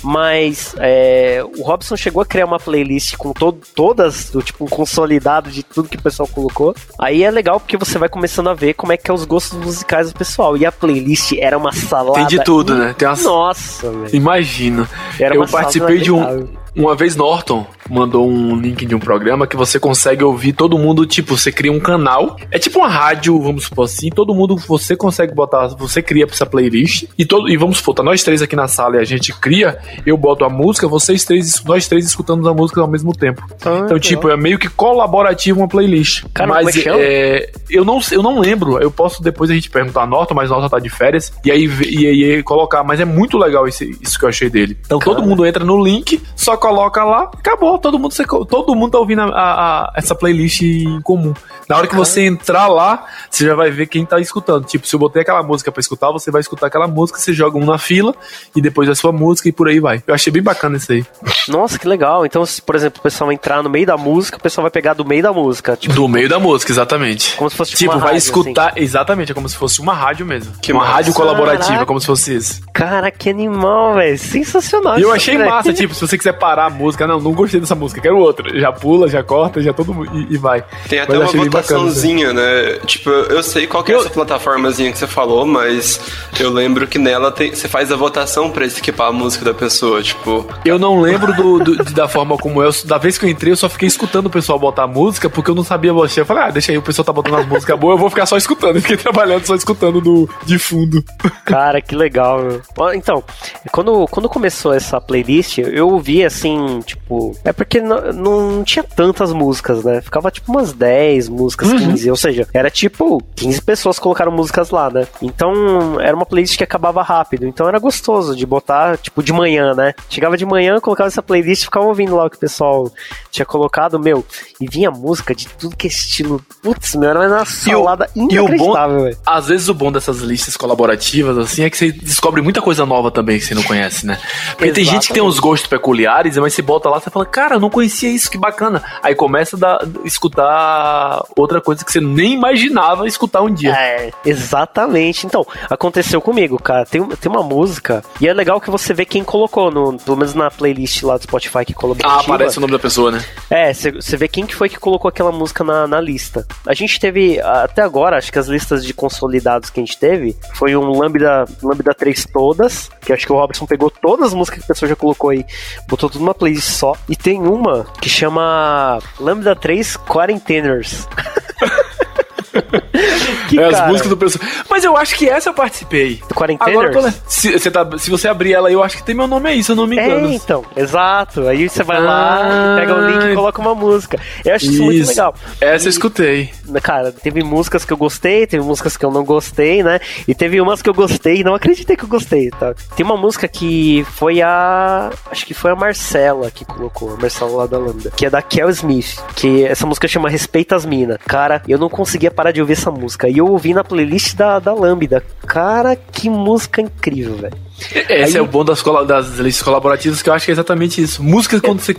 mas é, o Robson chegou a criar uma playlist com to todas, do tipo, um consolidado de tudo que o pessoal colocou, aí é legal porque você vai começando a ver como é que é os gostos musicais do pessoal, e a playlist era uma salada. Tem de tudo, né? Tem umas... Nossa, velho. Imagino. Era eu uma participei de um. Uma vez Norton mandou um link de um programa que você consegue ouvir todo mundo, tipo, você cria um canal. É tipo uma rádio, vamos supor assim, todo mundo você consegue botar, você cria essa playlist e todo e vamos supor, tá nós três aqui na sala e a gente cria, eu boto a música, vocês três, nós três escutamos a música ao mesmo tempo. Ah, então, tipo, é meio que colaborativo uma playlist. Cara, é mas chama? é, eu não eu não lembro, eu posso depois a gente perguntar a Norton, mas a Norton tá de férias e aí e aí e colocar, mas é muito legal esse, isso que eu achei dele. Então todo Cara. mundo entra no link, só coloca lá, acabou. Todo mundo, todo mundo tá ouvindo a, a- a- essa playlist em comum. Na hora que você entrar lá, você já vai ver quem tá escutando. Tipo, se eu botei aquela música pra escutar, você vai escutar aquela música, você joga um na fila e depois a sua música e por aí vai. Eu achei bem bacana isso aí. Nossa, que legal. Então, se, por exemplo, o pessoal entrar no meio da música, o pessoal vai pegar do meio da música. Tipo, Do meio da música, exatamente. como se fosse tipo, Tipo, uma vai rádio, escutar, exatamente, é como se fosse uma rádio mesmo. Que uma massa. rádio colaborativa, Caraca. como se fosse isso. Cara, que animal, velho. Sensacional. E eu achei massa, tipo, se você quiser parar parar a música. Não, não gostei dessa música, quero outra. Já pula, já corta, já todo e, e vai. Tem até mas uma votaçãozinha, né? Tipo, eu sei qual que é eu... essa plataformazinha que você falou, mas eu lembro que nela tem, você faz a votação pra equipar a música da pessoa, tipo. Eu não lembro do, do, da forma como eu. Da vez que eu entrei, eu só fiquei escutando o pessoal botar a música, porque eu não sabia você. Eu falei, ah, deixa aí, o pessoal tá botando as músicas boas, eu vou ficar só escutando. Eu fiquei trabalhando só escutando do, de fundo. Cara, que legal, meu. Então, quando, quando começou essa playlist, eu ouvi assim, tipo. É porque não, não tinha tantas músicas, né? Ficava tipo umas 10 músicas, uhum. 15. Ou seja, era tipo 15 pessoas colocaram músicas lá, né? Então era uma playlist que acabava rápido. Então era gostoso de botar, tipo, de manhã, né? Chegava de manhã, colocava essa playlist e ficava ouvindo lá o que o pessoal tinha colocado, meu. E vinha música de tudo que é estilo. Putz, meu, era uma salada inacreditável, velho. Às vezes o bom dessas listas colaborativas, assim, é que você descobre muita coisa nova também que você não conhece, né? Porque Exatamente. tem gente que tem uns gostos peculiares, mas você bota lá, você fala, cara, eu não conhecia isso, que bacana. Aí começa a dar, escutar outra coisa que você nem imaginava escutar um dia. É, exatamente. Então, aconteceu comigo, cara. Tem, tem uma música, e é legal que você vê quem colocou, no, pelo menos na playlist lá do Spotify que colocou. Ah, aparece o nome da pessoa, né? É, você vê quem que foi que colocou aquela música na, na lista. A gente teve, até agora, acho que as listas de consolidados que a gente teve, foi um Lambda, Lambda 3 todas, que acho que o Robson pegou todas as músicas que a pessoa já colocou aí, botou tudo numa playlist só. E tem uma que chama Lambda 3 Quarenteners. que, é, as músicas do pessoal. Mas eu acho que essa eu participei. Do Agora, se, você tá, se você abrir ela, eu acho que tem meu nome aí, se eu não me engano. É, então, exato. Aí você vai ah, lá, pega o link e coloca uma música. Eu acho isso, isso muito legal. Essa e, eu escutei. Cara, teve músicas que eu gostei, teve músicas que eu não gostei, né? E teve umas que eu gostei e não acreditei que eu gostei, tá? Tem uma música que foi a. Acho que foi a Marcela que colocou, a Marcela lá da Lambda, que é da Kel Smith. Que essa música chama Respeita as Minas. Cara, eu não conseguia parar de ouvir essa música. E eu ouvi na playlist da, da Lambda. Cara, que música incrível, velho. Esse Aí... é o bom das, das listas colaborativas, que eu acho que é exatamente isso. Música, quando você.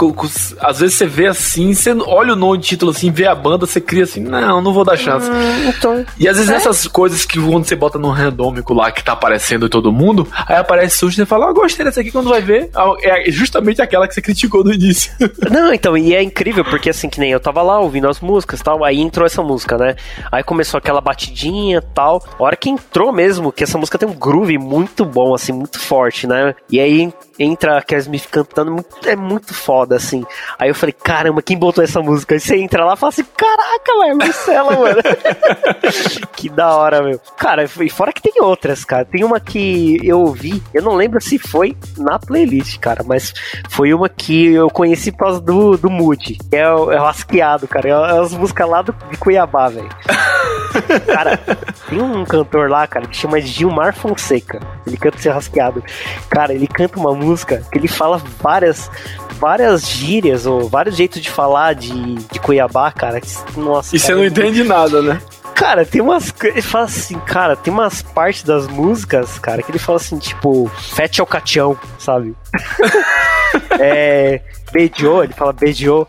Às vezes você vê assim, você olha o nome, título assim, vê a banda, você cria assim, não, não vou dar chance. Hum, então... E às vezes é? essas coisas que quando você bota no randômico lá que tá aparecendo todo mundo, aí aparece sujo e você fala, ah, gostei dessa aqui, quando vai ver, é justamente aquela que você criticou no início. Não, então, e é incrível, porque assim, que nem eu tava lá ouvindo as músicas tal, aí entrou essa música, né? Aí começou aquela batidinha tal. A hora que entrou mesmo, que essa música tem um groove muito bom, assim, muito forte, né? E aí entra a Smith cantando, é muito foda, assim. Aí eu falei, caramba, quem botou essa música? Aí você entra lá e fala assim, caraca, é Marcela, mano. que da hora, meu. Cara, e fora que tem outras, cara. Tem uma que eu ouvi, eu não lembro se foi na playlist, cara, mas foi uma que eu conheci por causa do, do Mood. É o, é Asqueado, cara. É as músicas lá do, de Cuiabá, velho. cara, tem um cantor lá, cara, que chama Gilmar Fonseca. Ele canta esse rasqueado. Cara, ele canta uma música que ele fala várias várias gírias ou vários jeitos de falar de, de Cuiabá, cara. Nossa, e cara, você não é entende nada, né? Cara, tem umas. Ele fala assim, cara, tem umas partes das músicas, cara, que ele fala assim, tipo, fete ao catião, sabe? é. Beijou, ele fala beijou.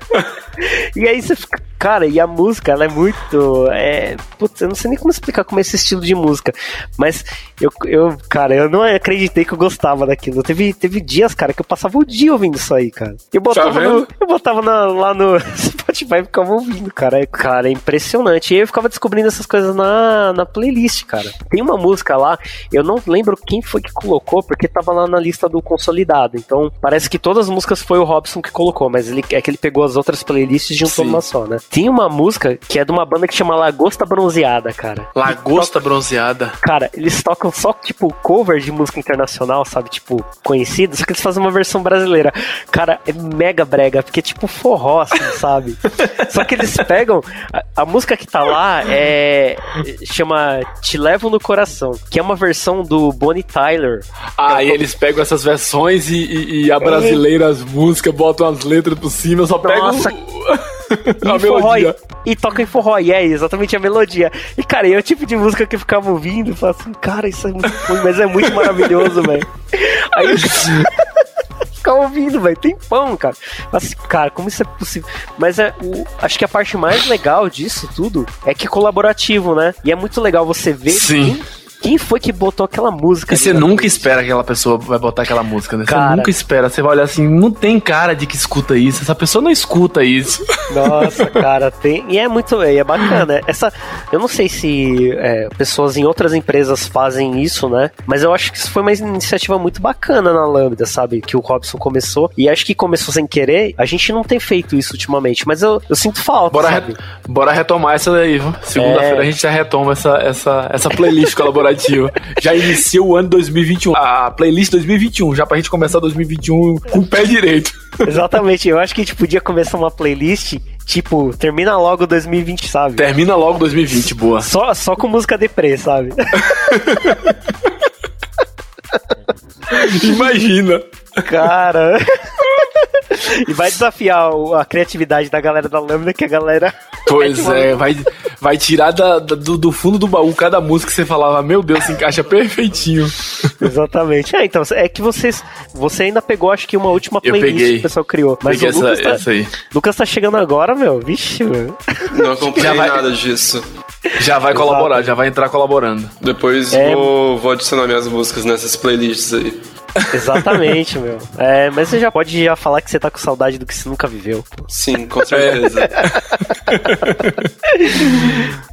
e aí você fica, Cara, e a música, ela é muito. É, putz, eu não sei nem como explicar como é esse estilo de música. Mas eu, eu cara, eu não acreditei que eu gostava daquilo. Teve, teve dias, cara, que eu passava o dia ouvindo isso aí, cara. Eu botava, tá no, eu botava na, lá no Spotify e ficava ouvindo, cara. É, cara, é impressionante. E aí eu ficava descobrindo essas coisas na, na playlist, cara. Tem uma música lá, eu não lembro quem foi que colocou, porque tava lá na lista do consolidado. Então, parece que todas as músicas foi o Robson que colocou, mas ele é que ele pegou as outras playlists de um uma só, né? Tem uma música que é de uma banda que chama Lagosta Bronzeada, cara. Lagosta toca... Bronzeada? Cara, eles tocam só, tipo, cover de música internacional, sabe? Tipo, conhecido, só que eles fazem uma versão brasileira. Cara, é mega brega, porque é tipo forró, assim, sabe? só que eles pegam. A, a, música que tá lá é. chama Te Levo no Coração, que é uma versão do Bonnie Tyler. Ah, é e eles pegam essas versões e, e, e a brasileira as músicas, botam as letras por cima, só Nossa. pegam. a melodia. E, toca em forró, e é exatamente a melodia. E, cara, é o tipo de música que eu ficava ouvindo e falava assim, cara, isso é muito ruim, mas é muito maravilhoso, velho. Aí eu ficar ouvindo, velho. Tem pão, cara. Mas, cara, como isso é possível? Mas é, o, acho que a parte mais legal disso tudo é que é colaborativo, né? E é muito legal você ver Sim. Quem Quem foi que botou aquela música? E você nunca espera que aquela pessoa vai botar aquela música, né? Cara, você nunca espera. Você vai olhar assim, não tem cara de que escuta isso. Essa pessoa não escuta isso. Nossa, cara, tem. E é muito. E é bacana. Essa. Eu não sei se é, pessoas em outras empresas fazem isso, né? Mas eu acho que isso foi uma iniciativa muito bacana na Lambda, sabe? Que o Robson começou. E acho que começou sem querer. A gente não tem feito isso ultimamente, mas eu, eu sinto falta. Bora, re bora retomar essa daí, Segunda-feira é... a gente já retoma essa, essa, essa playlist colaborativa. já inicia o ano 2021. A playlist 2021, já pra gente começar 2021 com o pé direito. Exatamente, eu acho que a gente podia começar uma playlist Tipo, termina logo 2020, sabe? Termina logo 2020, boa. Só, só com música deprê, sabe? Imagina. Cara. e vai desafiar a criatividade da galera da Lambda, que a galera. Pois é, vai, vai tirar da, da, do, do, fundo do baú cada música que você falava, meu Deus, se encaixa perfeitinho. Exatamente. É, então, é que vocês. Você ainda pegou, acho que uma última playlist que o pessoal criou. Mas peguei o Lucas, essa, tá, essa aí. Lucas tá chegando agora, meu. Vixe, meu. Não acompanhei vai... nada disso. Já vai Exato. colaborar, já vai entrar colaborando. Depois é... vou, vou adicionar minhas músicas nessas playlists aí. Exatamente, meu. É, mas você já pode já falar que você tá com saudade do que você nunca viveu. Pô. Sim, com certeza.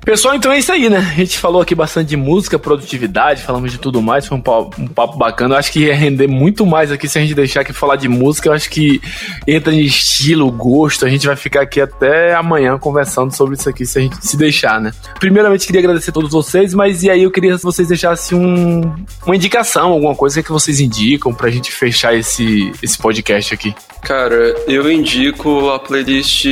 Pessoal, então é isso aí, né? A gente falou aqui bastante de música, produtividade, falamos de tudo mais, foi um papo, um papo bacana. Eu acho que ia render muito mais aqui se a gente deixar aqui falar de música. Eu acho que entra em estilo, gosto. A gente vai ficar aqui até amanhã conversando sobre isso aqui, se a gente se deixar, né? Primeiramente, queria agradecer a todos vocês, mas e aí eu queria que vocês deixassem um, uma indicação, alguma coisa que vocês indicam indicam pra gente fechar esse, esse podcast aqui? Cara, eu indico a playlist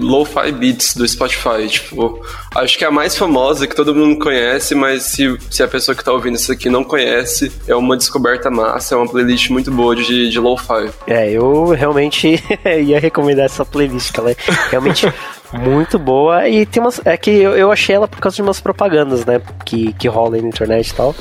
Lo-Fi Beats do Spotify. Tipo, acho que é a mais famosa, que todo mundo conhece, mas se, se a pessoa que tá ouvindo isso aqui não conhece, é uma descoberta massa, é uma playlist muito boa de, de Lo-Fi. É, eu realmente ia recomendar essa playlist, que ela é realmente muito boa. E tem umas. É que eu, eu achei ela por causa de umas propagandas, né? Que, que rola aí na internet e tal.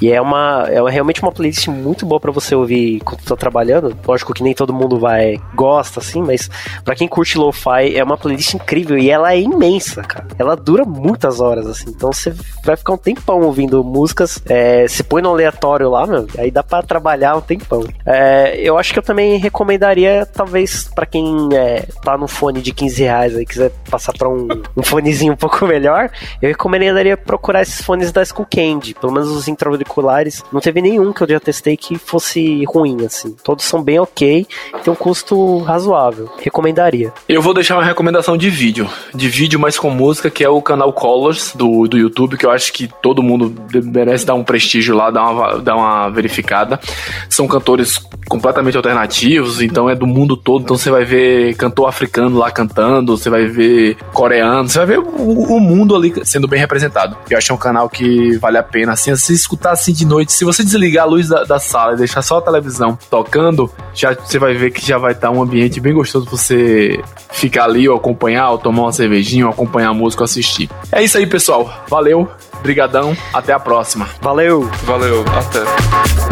E é uma. É realmente uma playlist muito boa para você ouvir quando tá trabalhando. Lógico que nem todo mundo vai. gosta, assim, mas para quem curte lo-fi, é uma playlist incrível. E ela é imensa, cara. Ela dura muitas horas, assim. Então você vai ficar um tempão ouvindo músicas. É, se põe no aleatório lá, meu. Aí dá para trabalhar um tempão. É, eu acho que eu também recomendaria, talvez, para quem é, tá no fone de 15 reais aí, quiser passar para um, um fonezinho um pouco melhor, eu recomendaria procurar esses fones da Skull Candy, pelo menos os intra-auriculares. Não teve nenhum que eu já testei que fosse ruim, assim. Todos são bem ok, tem um custo razoável. Recomendaria. Eu vou deixar uma recomendação de vídeo, de vídeo mais com música, que é o canal Colors do, do YouTube, que eu acho que todo mundo merece dar um prestígio lá, dar uma, dar uma verificada. São cantores completamente alternativos, então é do mundo todo, então você vai ver cantor africano lá cantando, você vai ver ver coreano, você vai ver o, o, mundo ali sendo bem representado. Eu acho é um canal que vale a pena, assim, se escutar assim de noite, se você desligar a luz da, da sala e deixar só a televisão tocando, já você vai ver que já vai estar um ambiente bem gostoso pra você ficar ali ou acompanhar, ou tomar uma cervejinha, ou acompanhar a música ou assistir. É isso aí, pessoal. Valeu, brigadão, até a próxima. Valeu. Valeu, até.